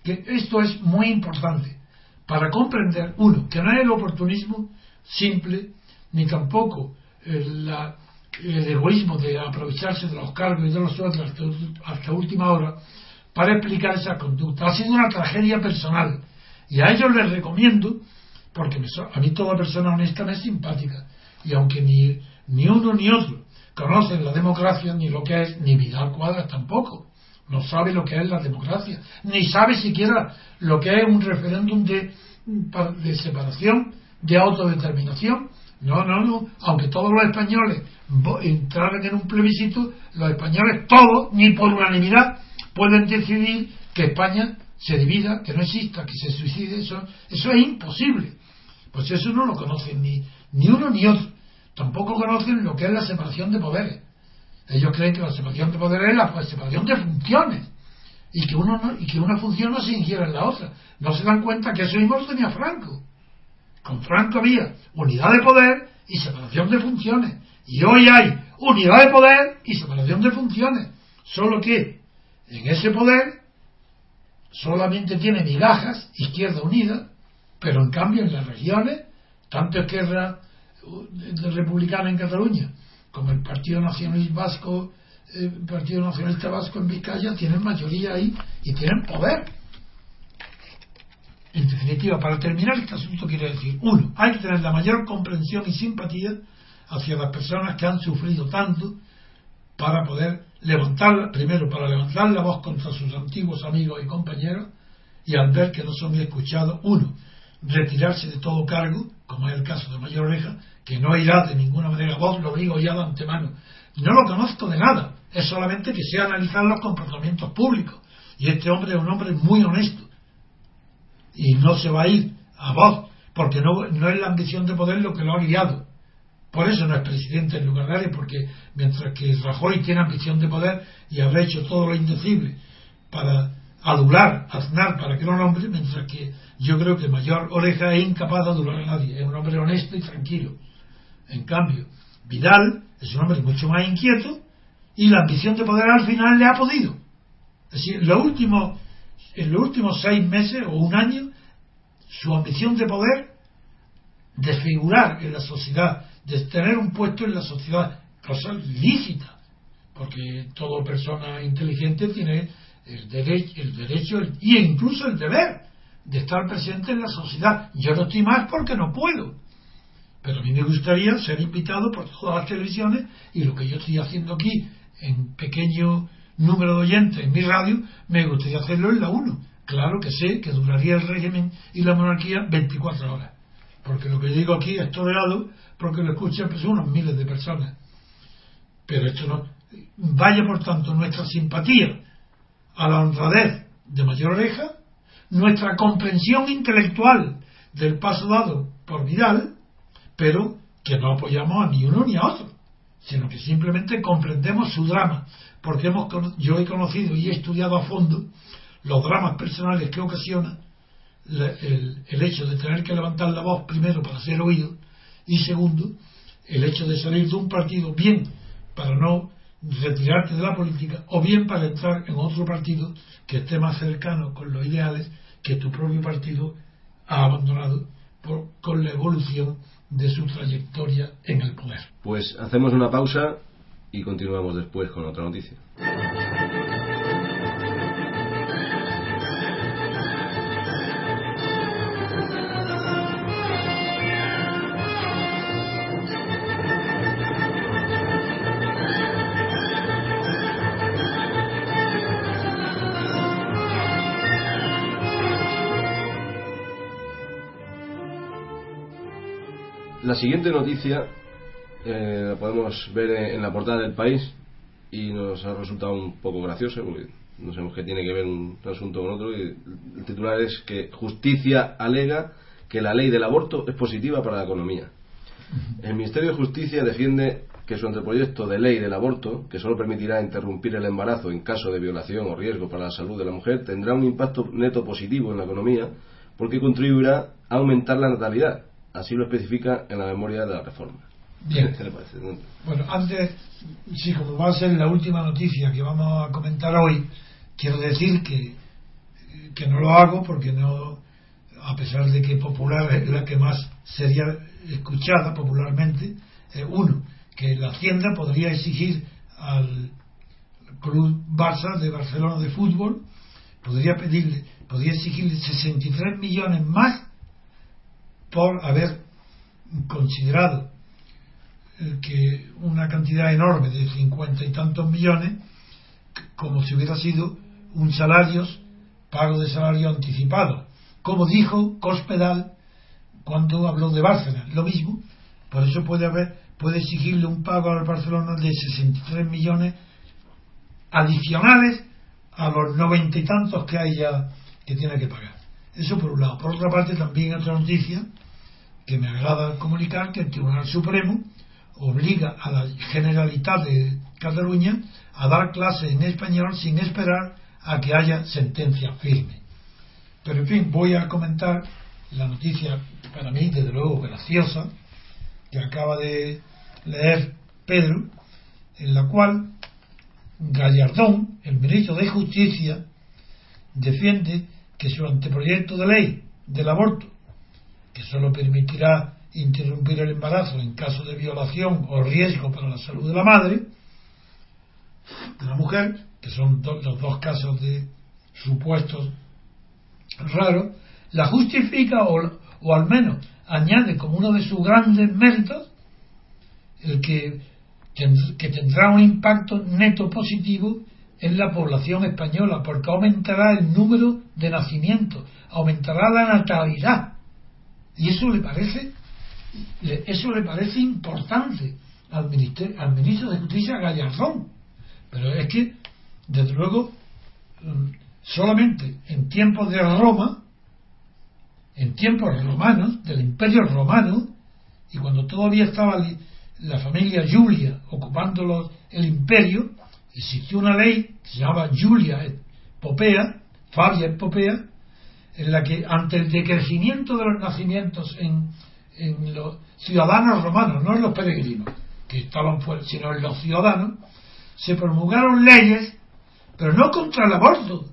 Que esto es muy importante para comprender, uno, que no es el oportunismo simple, ni tampoco el, egoísmo de aprovecharse de los cargos y de los sueldos hasta última hora para explicar esa conducta. Ha sido una tragedia personal y a ellos les recomiendo, porque a mí toda persona honesta me es simpática. Y aunque ni, ni uno ni otro conocen la democracia, ni lo que es, ni Vidal Cuadras tampoco. No sabe lo que es la democracia, ni sabe siquiera lo que es un referéndum de, de separación, de autodeterminación. No, no, no. Aunque todos los españoles entraran en un plebiscito, los españoles todos, ni por unanimidad, pueden decidir que España se divida, que no exista, que se suicide, eso, eso es imposible. Pues eso no lo conocen ni, ni uno ni otro. Tampoco conocen lo que es la separación de poderes. Ellos creen que la separación de poderes es la separación de funciones y que, uno y que una función no se ingiera en la otra. No se dan cuenta que eso mismo lo tenía Franco. Con Franco había unidad de poder y separación de funciones. Y hoy hay unidad de poder y separación de funciones. Solo que en ese poder solamente tiene migajas Izquierda Unida, pero en cambio en las regiones, tanto Izquierda Republicana en Cataluña como el Partido Nacionalista Vasco, el Partido Nacionalista Vasco en Vizcaya, tienen mayoría ahí y tienen poder. En definitiva, para terminar este asunto quiero decir, uno, hay que tener la mayor comprensión y simpatía hacia las personas que han sufrido tanto para poder levantar, primero para levantar la voz contra sus antiguos amigos y compañeros y al ver que no son escuchados, uno, retirarse de todo cargo, como es el caso de Mayor Oreja, que no irá de ninguna manera, vos lo digo ya de antemano, no lo conozco de nada, es solamente que sé analizar los comportamientos públicos. Y este hombre es un hombre muy honesto. Y no se va a ir a vos, porque no, no es la ambición de poder lo que lo ha guiado. Por eso no es presidente en lugar de él, porque mientras que Rajoy tiene ambición de poder y habrá hecho todo lo indecible para adular, aznar para que lo nombre, mientras que yo creo que Mayor Oreja es incapaz de adular a nadie, es un hombre honesto y tranquilo. En cambio, Vidal es un hombre mucho más inquieto y la ambición de poder al final le ha podido. Es decir, lo último, en los últimos seis meses o un año, su ambición de poder, de figurar en la sociedad, de tener un puesto en la sociedad, cosa lícita, porque toda persona inteligente tiene el derecho, el derecho y incluso el deber de estar presente en la sociedad. Yo no estoy más porque no puedo. Pero a mí me gustaría ser invitado por todas las televisiones y lo que yo estoy haciendo aquí en pequeño número de oyentes en mi radio, me gustaría hacerlo en la 1. Claro que sé que duraría el régimen y la monarquía 24 horas. Porque lo que digo aquí es tolerado porque lo escuchan pues, unos miles de personas. Pero esto no. Vaya por tanto nuestra simpatía a la honradez de Mayor Oreja, nuestra comprensión intelectual del paso dado por Vidal, pero que no apoyamos a ni uno ni a otro, sino que simplemente comprendemos su drama, porque hemos, yo he conocido y he estudiado a fondo los dramas personales que ocasiona el, el hecho de tener que levantar la voz primero para ser oído y segundo, el hecho de salir de un partido bien para no retirarte de la política o bien para entrar en otro partido que esté más cercano con los ideales que tu propio partido ha abandonado por, con la evolución de su trayectoria en el poder. Pues hacemos una pausa y continuamos después con otra noticia. La siguiente noticia eh, la podemos ver en la portada del país y nos ha resultado un poco gracioso porque no sabemos qué tiene que ver un asunto con otro. Y el titular es que Justicia alega que la ley del aborto es positiva para la economía. El Ministerio de Justicia defiende que su anteproyecto de ley del aborto, que solo permitirá interrumpir el embarazo en caso de violación o riesgo para la salud de la mujer, tendrá un impacto neto positivo en la economía porque contribuirá a aumentar la natalidad Así lo especifica en la memoria de la reforma. Bien. ¿Qué le parece? Bueno, antes, sí, como va a ser la última noticia que vamos a comentar hoy, quiero decir que, que no lo hago porque no, a pesar de que popular es la que más sería escuchada popularmente, uno, que la Hacienda podría exigir al Club Barça de Barcelona de fútbol, podría pedirle, podría exigirle 63 millones más por haber considerado eh, que una cantidad enorme de cincuenta y tantos millones como si hubiera sido un salario, pago de salario anticipado, como dijo Cospedal cuando habló de Barcelona, lo mismo, por eso puede haber, puede exigirle un pago al Barcelona de 63 millones adicionales a los noventa y tantos que hay ya que tiene que pagar. Eso por un lado. Por otra parte, también otra noticia que me agrada comunicar que el Tribunal Supremo obliga a la Generalitat de Cataluña a dar clases en español sin esperar a que haya sentencia firme. Pero en fin, voy a comentar la noticia para mí, desde luego, graciosa, que acaba de leer Pedro, en la cual Gallardón, el ministro de Justicia, defiende que su anteproyecto de ley del aborto, que solo permitirá interrumpir el embarazo en caso de violación o riesgo para la salud de la madre, de la mujer, que son los dos casos de supuestos raros, la justifica o, o al menos añade como uno de sus grandes méritos el que, que tendrá un impacto neto positivo en la población española, porque aumentará el número de nacimientos, aumentará la natalidad. Y eso le parece, eso le parece importante al, al ministro de Justicia Gallardón. Pero es que, desde luego, mm, solamente en tiempos de Roma, en tiempos romanos, del imperio romano, y cuando todavía estaba la familia Julia ocupando el imperio, existió una ley que se llamaba Julia Popea, Fabia Popea, en la que ante el decrecimiento de los nacimientos en, en los ciudadanos romanos, no en los peregrinos, que estaban fuera, sino en los ciudadanos, se promulgaron leyes, pero no contra el aborto.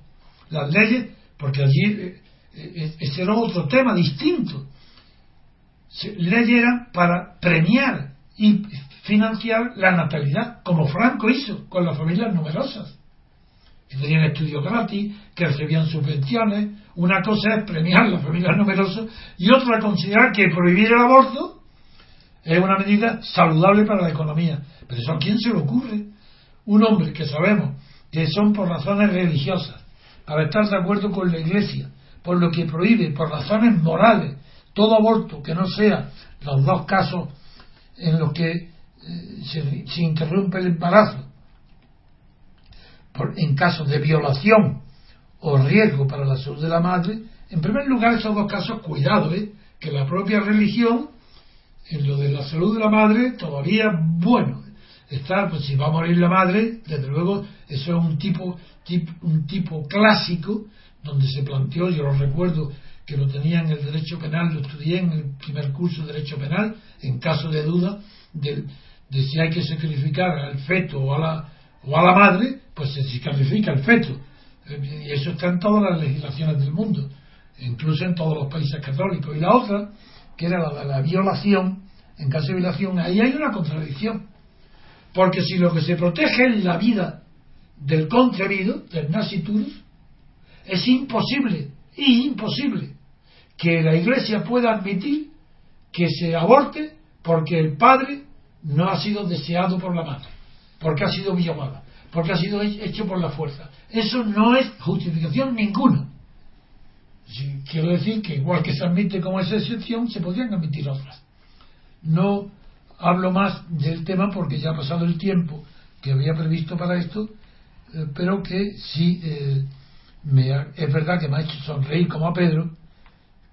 Las leyes, porque allí eh, eh, ese era otro tema distinto. Leyes eran para premiar y financiar la natalidad, como Franco hizo con las familias numerosas, que tenían estudios gratis, que recibían subvenciones. Una cosa es premiar las familias numerosas y otra considerar que prohibir el aborto es una medida saludable para la economía. Pero eso a quién se le ocurre? Un hombre que sabemos que son por razones religiosas, para estar de acuerdo con la Iglesia, por lo que prohíbe, por razones morales, todo aborto que no sea los dos casos en los que se, interrumpe el embarazo por, en caso de violación o riesgo para la salud de la madre, en primer lugar, esos dos casos, cuidado, ¿eh? que la propia religión, en lo de la salud de la madre, todavía, bueno, está, pues si va a morir la madre, desde luego, eso es un tipo, un tipo clásico, donde se planteó, yo lo recuerdo, que lo tenía en el derecho penal, lo estudié en el primer curso de derecho penal, en caso de duda, del, de si hay que sacrificar al feto o a la, o a la madre, pues se sacrifica el feto. Y eso está en todas las legislaciones del mundo, incluso en todos los países católicos. Y la otra, que era la violación, en caso de violación, ahí hay una contradicción. Porque si lo que se protege es la vida del concebido, del nasciturus, es imposible, y imposible, que la Iglesia pueda admitir que se aborte porque el padre no ha sido deseado por la madre, porque ha sido violada, porque ha sido hecho por la fuerza. Eso no es justificación ninguna. quiero decir que igual que se admite como esa excepción, se podrían admitir otras. No hablo más del tema porque ya ha pasado el tiempo que había previsto para esto, eh, pero que sí eh, es verdad que me ha hecho sonreír como a Pedro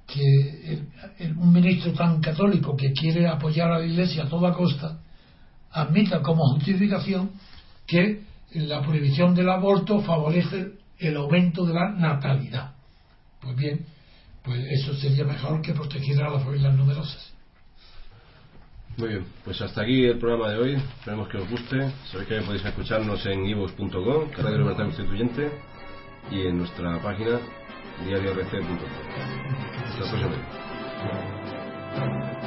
que un ministro tan católico que quiere apoyar a la Iglesia a toda costa admita como justificación que la prohibición del aborto favorece el aumento de la natalidad. Pues bien, pues eso sería mejor que proteger a las familias numerosas. Muy bien, pues hasta aquí el programa de hoy. Esperemos que os guste. Sabéis que podéis escucharnos en ivos.com, Canal de Libertad Constituyente, y en nuestra página diariorc.com. Hasta la próxima.